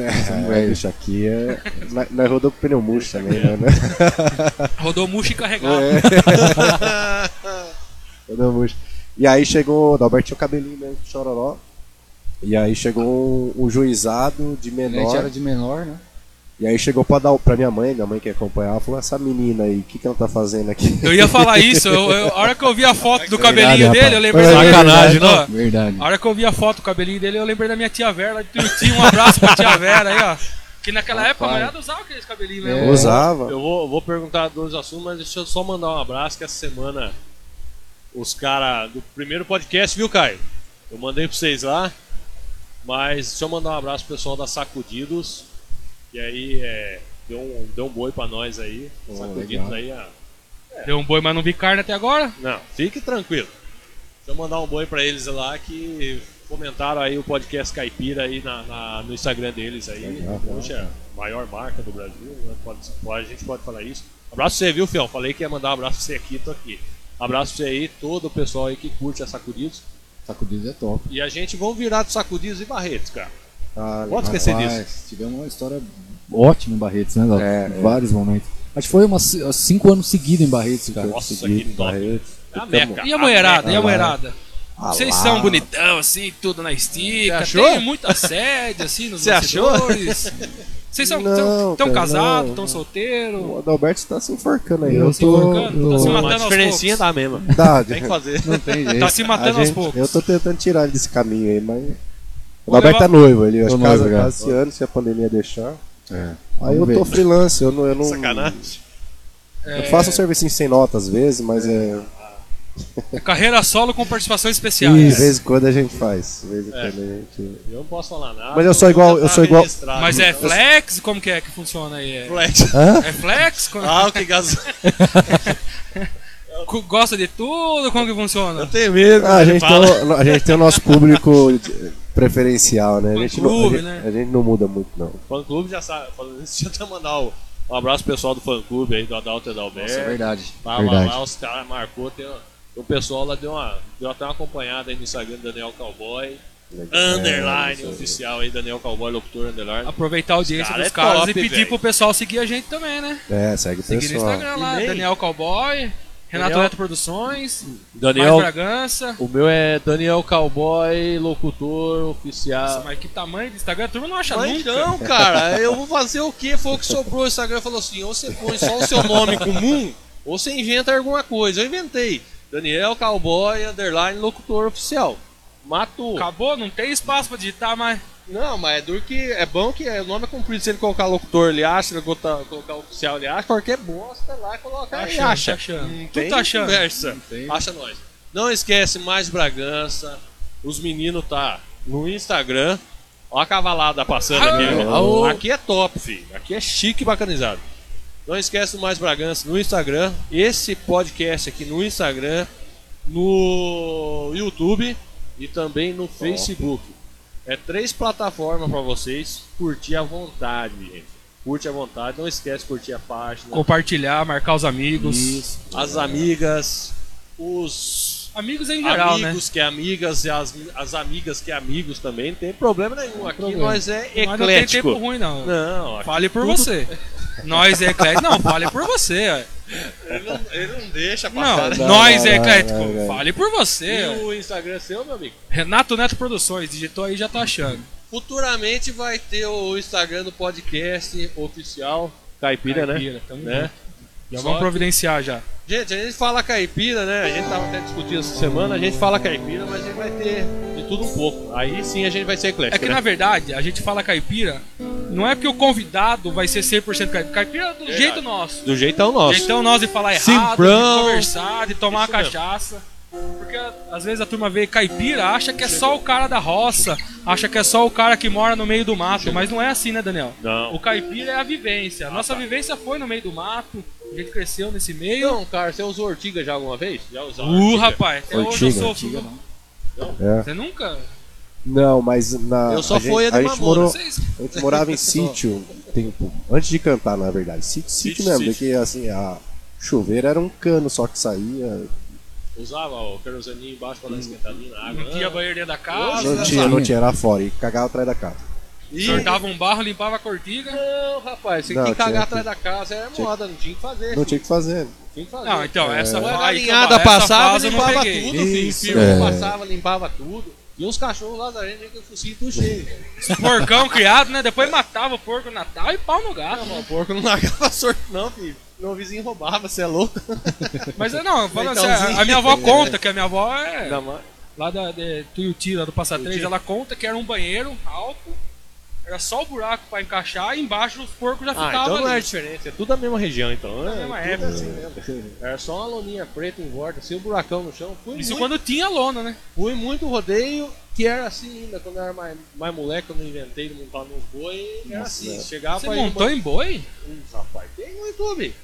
É, bicho, aqui é. Nós- Nós rodou com pneu murcho também, né? Rodou murcho e carregado. É. Rodou murcho. E aí chegou, o Dalberto tinha o cabelinho mesmo, chororó. E aí chegou um, um juizado de A gente menor. era de menor, né? E aí chegou pra, dar, pra minha mãe, minha mãe que acompanhava, falou: essa menina aí, o que, que ela tá fazendo aqui? Eu ia falar isso, eu, eu- a hora que eu vi a foto do cabelinho Verdade, dele, eu rapaz. lembrei da Sacanagem, Ó, não? Verdade. A hora que eu vi a foto do cabelinho dele, eu lembrei da minha tia Vera, de Tuiuti. Um abraço pra tia Vera aí, ó. Que naquela época a mulherada usava aqueles cabelinhos mesmo. É. Usava. Eu vou, vou perguntar dois assuntos, mas deixa eu só mandar um abraço que essa semana os caras do primeiro podcast, viu, Caio? Eu mandei pra vocês lá. Mas deixa eu mandar um abraço pro pessoal da Sacudidos. E aí é, deu, um, deu um boi pra nós aí. Sacudidos legal. aí, ah, Deu um boi, mas não vi carne até agora. Não, fique tranquilo. Deixa eu mandar um boi pra eles lá que comentaram aí o podcast Caipira aí na, na- no Instagram deles aí. Legal, Poxa, maior marca do Brasil, né? pode, pode- a gente pode falar isso. Abraço pra você, viu, Fião? Falei que ia mandar um abraço pra você aqui, tô aqui. Abraço pra você aí, todo o pessoal aí que curte a Sacudidos. Sacudidos é top. E a gente vão virar de Sacudidos e Barretos, cara. Ah, Pode esquecer Rapaz, disso. Tivemos uma história ótima em Barretos, né, Dalton? É, é. Vários momentos. Acho que foi umas ci- cinco anos seguidos em Barretos, cara. Nossa, seguido, que top. Barretos. É a Meca. E a mulherada? E a Ah, mulherada? Ah, Vocês lá. são bonitão, assim, tudo na estica. Você achou? Tem muito assédio, assim, nos Você achou? Vocês são Não, tão, tão cara, casados, não. tão solteiros. O Adalberto tá se enforcando aí. Eu Eu Se tô. enforcando, tá se eu- matando Uma aos diferencinha poucos. dá mesmo. Dá, Tem que fazer. Não tem jeito. Tá se matando aos gente- poucos. Eu tô tentando tirar ele desse caminho aí, mas. O Adalberto levar- tá noivo, ele acho que casa, já. casa esse ano, se a pandemia deixar. É. Aí eu Vamos tô ver. freelance, eu não. Eu, não, Sacanagem. eu faço um servicinho sem nota às vezes, mas é. Carreira solo com participações De especiais. vez em quando a gente faz. De É. vez em quando a gente. Eu não posso falar nada. Mas eu sou igual- já eu sou igual-. Mas é flex? Como que é que funciona aí? É, Flex. é flex? Como- Ah, que gasolina. Gosta de tudo? Como que Eu funciona? tenho medo. Ah, a, gente tem fala. o, a gente tem o nosso público preferencial, né? A gente, não, a, gente, né? a gente não muda muito, não. Fã clube já sabe. Falando isso, deixa eu até mandar o, Um abraço pro pessoal do fã clube aí, do Adalto e Adalberto. Nossa, é verdade. Tava verdade. lá, os caras marcou, tem, o pessoal lá deu, uma, deu até uma acompanhada aí no Instagram do Daniel Cowboy. Underline É, oficial aí, Daniel Cowboy, locutor underline. Aproveitar a audiência Cara, dos é caras top, e pedir velho. pro pessoal seguir a gente também, né? É, segue o Seguir no pessoal. Instagram lá, Daniel Cowboy, Renato Daniel- Neto Produções, Daniel, Bragança. o meu é Daniel Cowboy, locutor Nossa, oficial. mas que tamanho de Instagram, a turma não acha Mas nunca. não, cara, eu vou fazer o quê? Foi o que sobrou. O Instagram falou assim: ou você põe só o seu nome comum, ou você inventa alguma coisa. Eu inventei. Daniel Cowboy, underline, locutor oficial. Matou. Acabou, não tem espaço pra digitar mais. Não, mas é duro que é bom que o nome é comprido. Se ele colocar locutor, ele acha, se ele colocar, colocar oficial, ele acha. Qualquer bosta lá, coloca Tá ele achando, acha. tá achando. Não Tu tá achando. conversa. Acha nós. Não esquece mais Bragança. Os meninos tá no Instagram. Ó a cavalada passando aqui. Aô. Aqui é top, filho. Aqui é chique e bacanizado. Não esquece do Mais Bragança no Instagram. Esse podcast aqui no Instagram, no YouTube e também no Facebook. É três plataformas para vocês curtir à vontade, gente. Curte à vontade, não esquece de curtir a página. Compartilhar, marcar os amigos. Isso. As amigas, os Amigos em geral, né? amigos que é amigas e as, as amigas que é amigos também, não tem problema nenhum. Aqui problema. nós é Mas não tem eclético. tempo ruim, não. Não, Fale por tudo- você. Nós é eclético. Não, fale por você. Ele não, ele não deixa Não, passar. né? nós não, é não, eclético. não, não. Fale por você. E o Instagram é seu, meu amigo? Renato Neto Produções, digitou aí já tá achando. Futuramente vai ter o Instagram do podcast oficial Caipira, Caipira, né? tamo né? junto. Já vamos providenciar já. Gente, a gente fala caipira, né? A gente tava até discutindo essa semana, a gente fala caipira, mas a gente vai ter de tudo um pouco. Aí sim a gente vai ser É eclético, que né? na verdade, a gente fala caipira, não é porque o convidado vai ser 100% caipira. Caipira é do Verdade. jeito nosso. Do jeitão nosso. Jeitão nós de falar errado, Simprão. de conversar, de tomar uma Isso mesmo. Porque às vezes a turma vê caipira, acha que é só o cara da roça, acha que é só o cara que mora no meio do mato, mas não é assim, né, Daniel? Não. O caipira é a vivência. A nossa tá. vivência foi no meio do mato, a gente cresceu nesse meio. Então, cara, você usou ortiga já alguma vez? Já usou Uh, ortiga? rapaz, até hoje eu Ortiga, sou. Não. É. Você nunca? Não, mas na. Eu só a gente, fui a de a gente mamona. morou, Vocês... A gente morava em sítio um tempo. Antes de cantar, na verdade. Sítio, sítio, Sítio, mesmo, sítio. porque assim, a chuveiro era um cano só que saía. Usava o querosaninho embaixo pra dar esquentadinha na água. Não tinha banheiro dentro da casa, Não tinha, não tinha, era fora. E cagava atrás da casa. E... sortava um barro, limpava a cortiga. Não, rapaz, você Não, tinha que cagar tinha atrás da casa, era moda, não tinha que fazer. Não tinha que fazer. Tinha que fazer. Não, então, essa Ou a que essa passava limpava tudo, filho. Isso, é. passava, limpava tudo. E os cachorros lá da gente com o focinho tudo cheio. Os porcão criado, né? Depois matava o porco no Natal e pau no gato. Não, o porco não largava sorte, não, filho. Meu vizinho roubava, você é louco. Mas não, falando assim, a minha avó conta que a minha avó é Não, lá da de Tuiuti, lá do Passa Três, ela conta que era um banheiro alto, era só o buraco pra encaixar e embaixo os porcos já Ah, ficavam então não é ali. diferente, é tudo da mesma região, então. Da é, mesma tudo época. assim mesmo. Era só uma loninha preta em volta, assim, um buracão no chão. Fui, Isso muito, quando tinha lona, né? fui muito rodeio, que era assim ainda. Quando eu era mais, mais moleque, eu não inventei de montar nos boi, era assim. Chegava Você montou em boi? Hum, rapaz, tem no YouTube.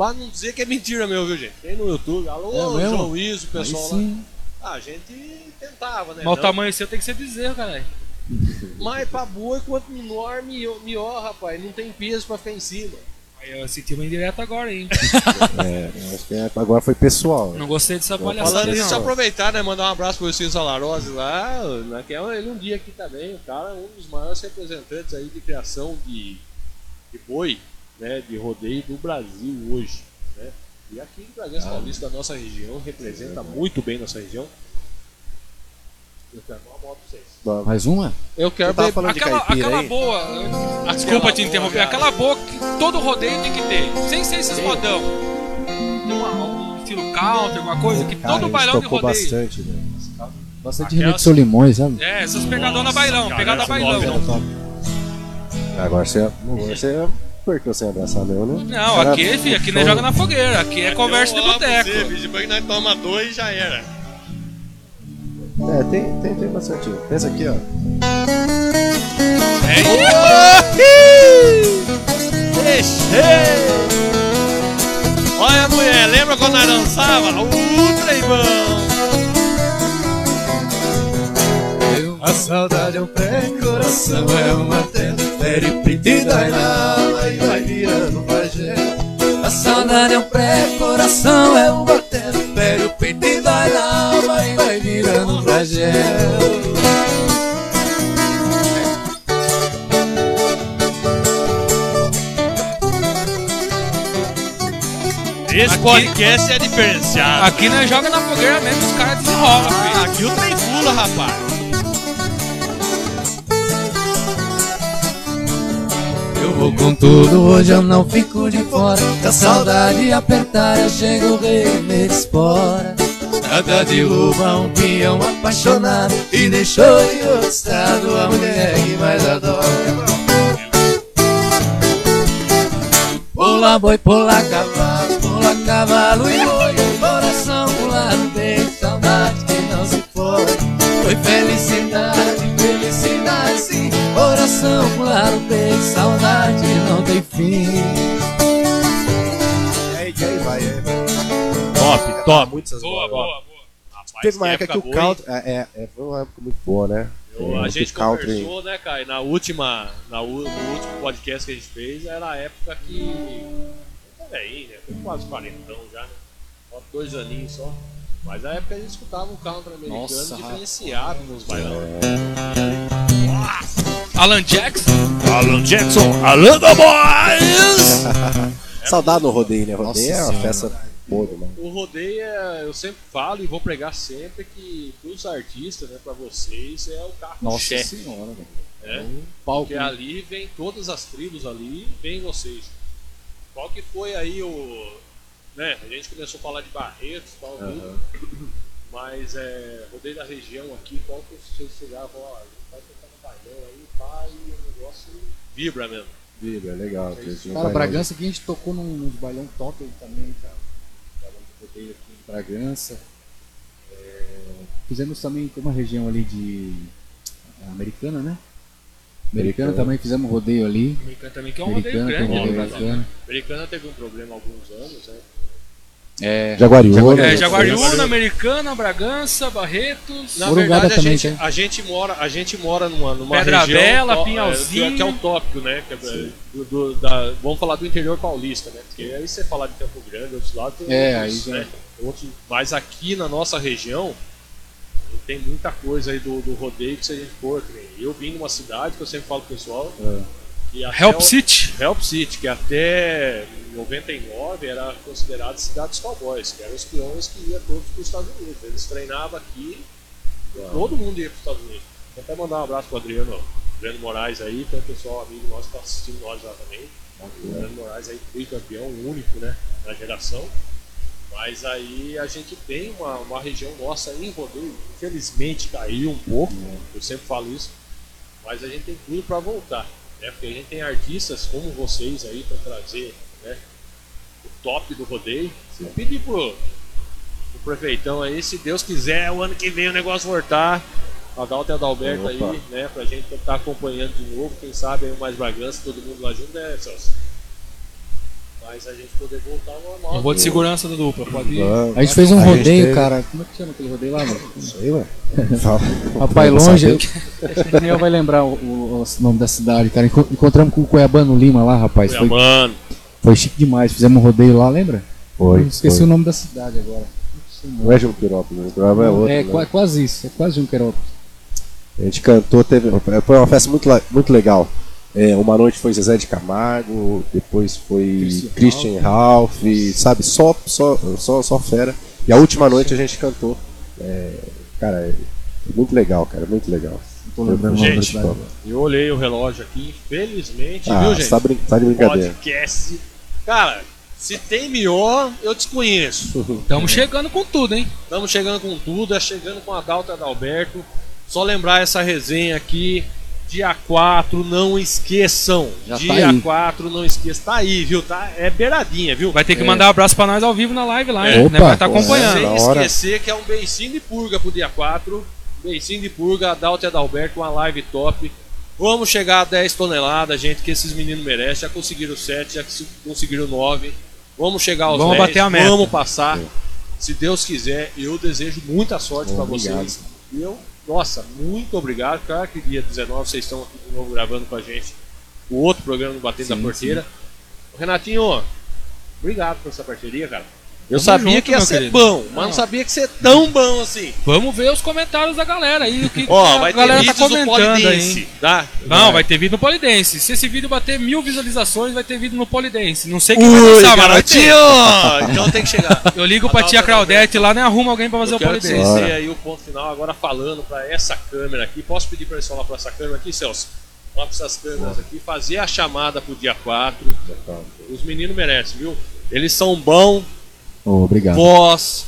Pra não dizer que é mentira meu, viu, gente? Tem no YouTube. Alô, É mesmo? João Iso, pessoal lá. sim. Ah, a gente tentava, né? Mas o tamanho seu tem que ser bezerro, caralho. Mas pra boi, quanto menor, mió, rapaz. Não tem peso pra ficar em cima. Aí eu senti uma indireta agora, hein? É, acho que agora foi pessoal. Não gostei dessa palhaçada. Falando nisso, aproveitar, né? Mandar um abraço pro Luciano Salarose lá, né, que é ele um dia aqui também. O cara é um dos maiores representantes aí de criação de, de boi, né? De rodeio do Brasil hoje. Né? E aqui em Bragança Paulista, da nossa região, representa muito bem nossa região. Eu quero uma moto pra vocês. Mais uma? Eu quero beber- falando de Aquela, caipira aquela aí? boa, desculpa te interromper, boa, aquela boa que todo rodeio tem que ter, sem ser esses modão. Tem uma, um estilo country, alguma coisa, que Cara, todo bailão de rodeio. bastante, velho. Gosta de Aquelas- Renato Solimões, sabe? É, essas pegadonas bailão, pegada bailão. top, Agora você, agora você apertou sem abraçar meu, né? Não, Cara, aqui, filho, aqui não joga na fogueira, aqui é conversa de boteco. Depois nós toma dois e já era. É, tem, tem, tem bastante. Pensa aqui, ó. Olha, mulher, lembra quando nós dançava? Uh, trem bom! A saudade é um pé, coração é uma tenda. E na alma e vai virando pajé. A saudade é um pré, coração é um batendo. Pere o peito e dói na alma e vai virando flagelo. Esse Aqui- podcast é diferenciado. Aqui nós joga na fogueira mesmo, os caras desenrolam, Ah, aqui o trem pula, rapaz. Eu vou com tudo, hoje eu não fico de fora. Se a saudade apertar, eu chego rei me espora. Nada derruba um peão apaixonado e deixou outro estado a mulher que mais adora. Pula boi, pula cavalo, pula cavalo e boi. No peito, saudade não tem fim. E aí, e aí vai, aí vai. Top, top. Muitas Boa, boas. boa, boa. Rapaz, Teve uma época que o boa, country. É, é, é, foi uma época muito boa, né? Eu- É, a gente o country- conversou, né, Caio? Na última, na, no último podcast que a gente fez, era a época que. Peraí, né? Foi quase quarentão já, né? Só dois aninhos só. Mas a época a gente escutava um country americano Nossa, diferenciado nos bailão. Alan Jackson? Alan Jackson, Alan the Boys! Saudade no rodeio, né? Rodeio Nossa é uma festa boa demais. O rodeio, é, eu sempre falo e vou pregar sempre que pros artistas, né, pra vocês, é o carro Nossa chefe. senhora, velho. É. O palco. Porque ali vem todas as tribos ali, vem vocês. Qual que foi aí o. Né? A gente começou a falar de Barretos e tal, tudo, mas é, rodeio da região aqui, qual que vocês chegavam, ó, vai tocar no bailão aí, pá, e o negócio vibra mesmo. Vibra, legal. que esse Cara, vai Bragança aqui a gente tocou num, nos bailão top aí também, cara. Bailão de rodeio aqui em Bragança. É, fizemos também tem uma região ali de. é, Americana, né? Americana Americana. também fizemos rodeio ali. Americano também, que é um rodeio Americana, tem grande um rodeio no Brasil. bacana. A Americana teve um problema há alguns anos, né? É, Jaguariúna. É, né? Jaguariúna, Americana, Bragança, Barretos. Na Morungaba verdade, a também gente, tem. a gente mora, a gente mora numa, numa Pedra região Bela, tó- Pinhalzinho. é, que é o tópico, né? que é do- do- da- vamos falar do interior paulista, né? Porque aí você falar de Campo Grande, outros lados tem É, outros, aí já- né? outros- mas aqui na nossa região tem muita coisa aí do, do rodeio que se a gente for, eu vim numa cidade que eu sempre falo pro pessoal, que Help o- City. Help City, que até 99 era considerada cidade dos cowboys, que eram os peões que iam todos para os Estados Unidos. Eles treinavam aqui, todo mundo ia para os Estados Unidos. Vou até mandar um abraço para o Adriano, Adriano Moraes aí, que é o pessoal amigo nosso que está assistindo nós lá também. O Adriano Moraes aí foi campeão único né, na geração. Mas aí a gente tem uma, uma região nossa em rodeio, infelizmente caiu um pouco, eu sempre falo isso, mas a gente tem tudo para voltar. Né? Porque a gente tem artistas como vocês aí para trazer né, o top do rodeio. Se pedir pro, pro prefeitão aí, se Deus quiser, o ano que vem o negócio voltar. Adalto e Adalberto Opa. aí, né? Pra gente estar acompanhando de novo, quem sabe aí o mais Bragança, todo mundo lá junto, né, Celso? Mas a gente poder voltar ao normal. Eu vou de segurança do dupla, pode ir. Vamos. A gente fez um A gente rodeio, teve- cara. Como é que chama aquele rodeio lá, mano? Aí, mano. Fala. Rapaz, longe. que o Daniel vai lembrar o, o- o nome da cidade, cara. Enco- Encontramos com o Cuiabano Lima lá, rapaz. Foi, Mano, foi chique demais. Fizemos um rodeio lá, lembra? Foi, Eu Esqueci foi. o nome da cidade agora. Não é Junqueirópolis, Junqueirópolis é outro. é né? qua- quase isso. É quase Junquerópolis. A gente cantou, teve, foi uma festa muito, le- muito legal. É, uma noite foi Zezé de Camargo, depois foi Christian Christian Ralph, sabe, só, só, só, só fera. E a última noite a gente cantou. É, cara, é muito legal, cara, muito legal. Não tô lembrando o nome da Gente, eu olhei o relógio aqui, infelizmente, Ah, viu, você gente? tá, brin tá de brincadeira. Podcast. Cara, se tem melhor, eu desconheço. Estamos chegando com tudo, hein? Estamos chegando com tudo, é chegando com a Dalta Adalberto. Só lembrar essa resenha aqui. Dia 4, não esqueçam. Já tá Dia aí. 4, não esqueçam. Tá aí, viu? Tá, é beiradinha, viu? Vai ter que mandar um abraço pra nós ao vivo na live lá, É. hein? Opa, Né? Vai estar pô, acompanhando. é. Sem esquecer que é um beicinho de purga pro dia 4. Beicinho de purga, Adalto e Adalberto, uma live top. Vamos chegar a 10 toneladas, gente, que esses meninos merecem. Já conseguiram 7, já conseguiram 9. Vamos chegar aos Vamos 10. bater a meta. Vamos passar. Se Deus quiser, eu desejo muita sorte para vocês. E eu, nossa, muito obrigado. Claro que dia 19 vocês estão aqui de novo gravando com a gente o outro programa do Batendo da Sim, Porteira. Renatinho, obrigado por essa parceria, cara. Eu Tamo sabia junto, que ia ser querido. bom, mas não Não. sabia que ia ser tão bom assim. Vamos ver os comentários da galera aí. O que Ó, a vai ter galera tá comentando aí. Tá? Não, vai ter vídeo no Polidense. Se esse vídeo bater mil visualizações, vai ter vídeo no Polidense. Não sei quem vai Ui, lançar, mas vai ter. garotinho! Então tem que chegar. Eu ligo pra Adalto tia. Claudete lá, né? Arruma alguém pra fazer Eu o quero Polidense. vocês deem aí o ponto final agora falando pra essa câmera aqui. Posso pedir pra eles falar pra essa câmera aqui, Celso? Falar pra essas câmeras aqui, fazer a chamada pro dia 4. Os meninos merecem, viu? Eles são bons, Ô, obrigado. voz.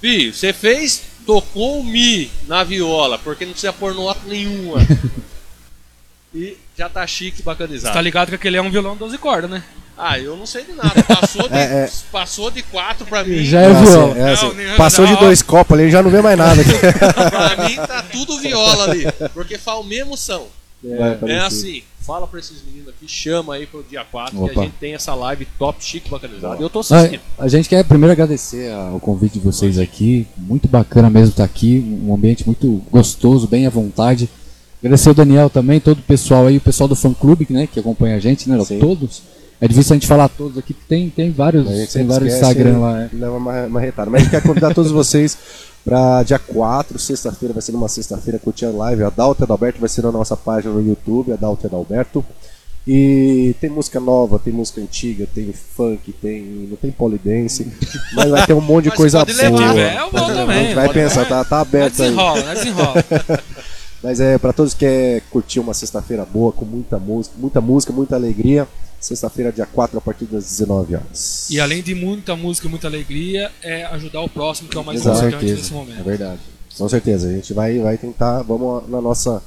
Fih, você fez, tocou o Mi na viola, porque não precisa pôr nota nenhuma. e já tá chique e Você bacanizado. tá ligado que aquele é um violão 12 cordas, né? Ah, eu não sei de nada. Passou de, É, é. Passou de 4 pra mim. Já é É viola. assim, é assim. Não, nem- Passou de não. dois copos ali, já não vê mais nada pra mim tá tudo viola ali. Porque faz o mesmo som. Vai É aparecer. assim, fala pra esses meninos aqui, chama aí pro dia 4 que Opa. a gente tem essa live top, chique, bacanizada. Eu tô Ah, assistindo. A gente quer primeiro agradecer ao convite de vocês aqui. Muito bacana mesmo estar aqui. Um ambiente muito gostoso, bem à vontade. Agradecer o Daniel também, todo o pessoal aí, o pessoal do fã clube, né, que acompanha a gente, né? Sim. Todos. É difícil a gente falar todos aqui, tem, tem vários, gente tem vários esquece Instagram e lá. é. Leva uma, uma retada. Mas a gente quer convidar todos vocês para dia 4, sexta-feira, vai ser numa sexta-feira, curtir a live. A Dalton Adalberto vai ser na nossa página no YouTube, a Dalton Adalberto. E tem música nova, tem música antiga, tem funk, tem. não tem polidense, mas vai ter um monte de Mas coisa pode levar, boa. né? Eu vou a gente também, vai pode pensar, levar. tá, tá aberto aí. desenrola, vai desenrola. Mas é para todos que quer curtir uma sexta-feira boa, com muita música, muita música, muita alegria. Sexta-feira, dia 4, a partir das 19 horas. E além de muita música e muita alegria, é ajudar o próximo, que é o mais Com importante certeza. nesse É momento. verdade. Com certeza, a gente vai, vai tentar, vamos na nossa,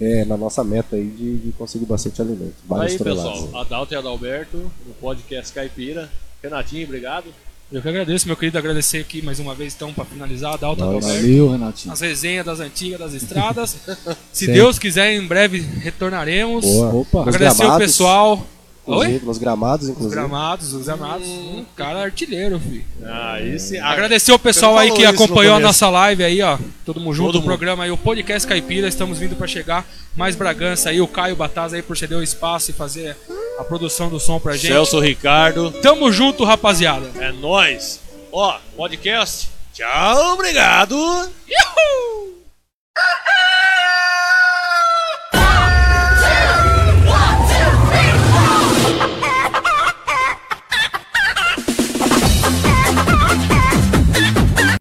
é, na nossa meta aí de, de conseguir bastante alimento. Várias Aí, pessoal, Adalto e Adalberto, no podcast Caipira. Renatinho, obrigado. Eu que agradeço, meu querido, agradecer aqui mais uma vez, então, para finalizar, da Alta Valeu. Adalberto. Valeu, Renatinho. As resenhas das antigas, das estradas. Se. Deus quiser, em breve retornaremos. Boa. Opa. Agradecer o gramados, pessoal. Oi? Inclusive, nos gramados, Os inclusive. gramados, os gramados. Um cara artilheiro, filho. Aí sim. Agradecer o pessoal aí que acompanhou a nossa live aí, ó. Todo mundo junto, Todo o programa aí, o Podcast Caipira. Estamos vindo pra chegar. Mais Bragança aí, o Caio Bataz aí por ceder o espaço e fazer a produção do som pra gente. Celso Ricardo, Tamo junto, rapaziada. é nóis. Ó, podcast. Tchau, obrigado. Uhul!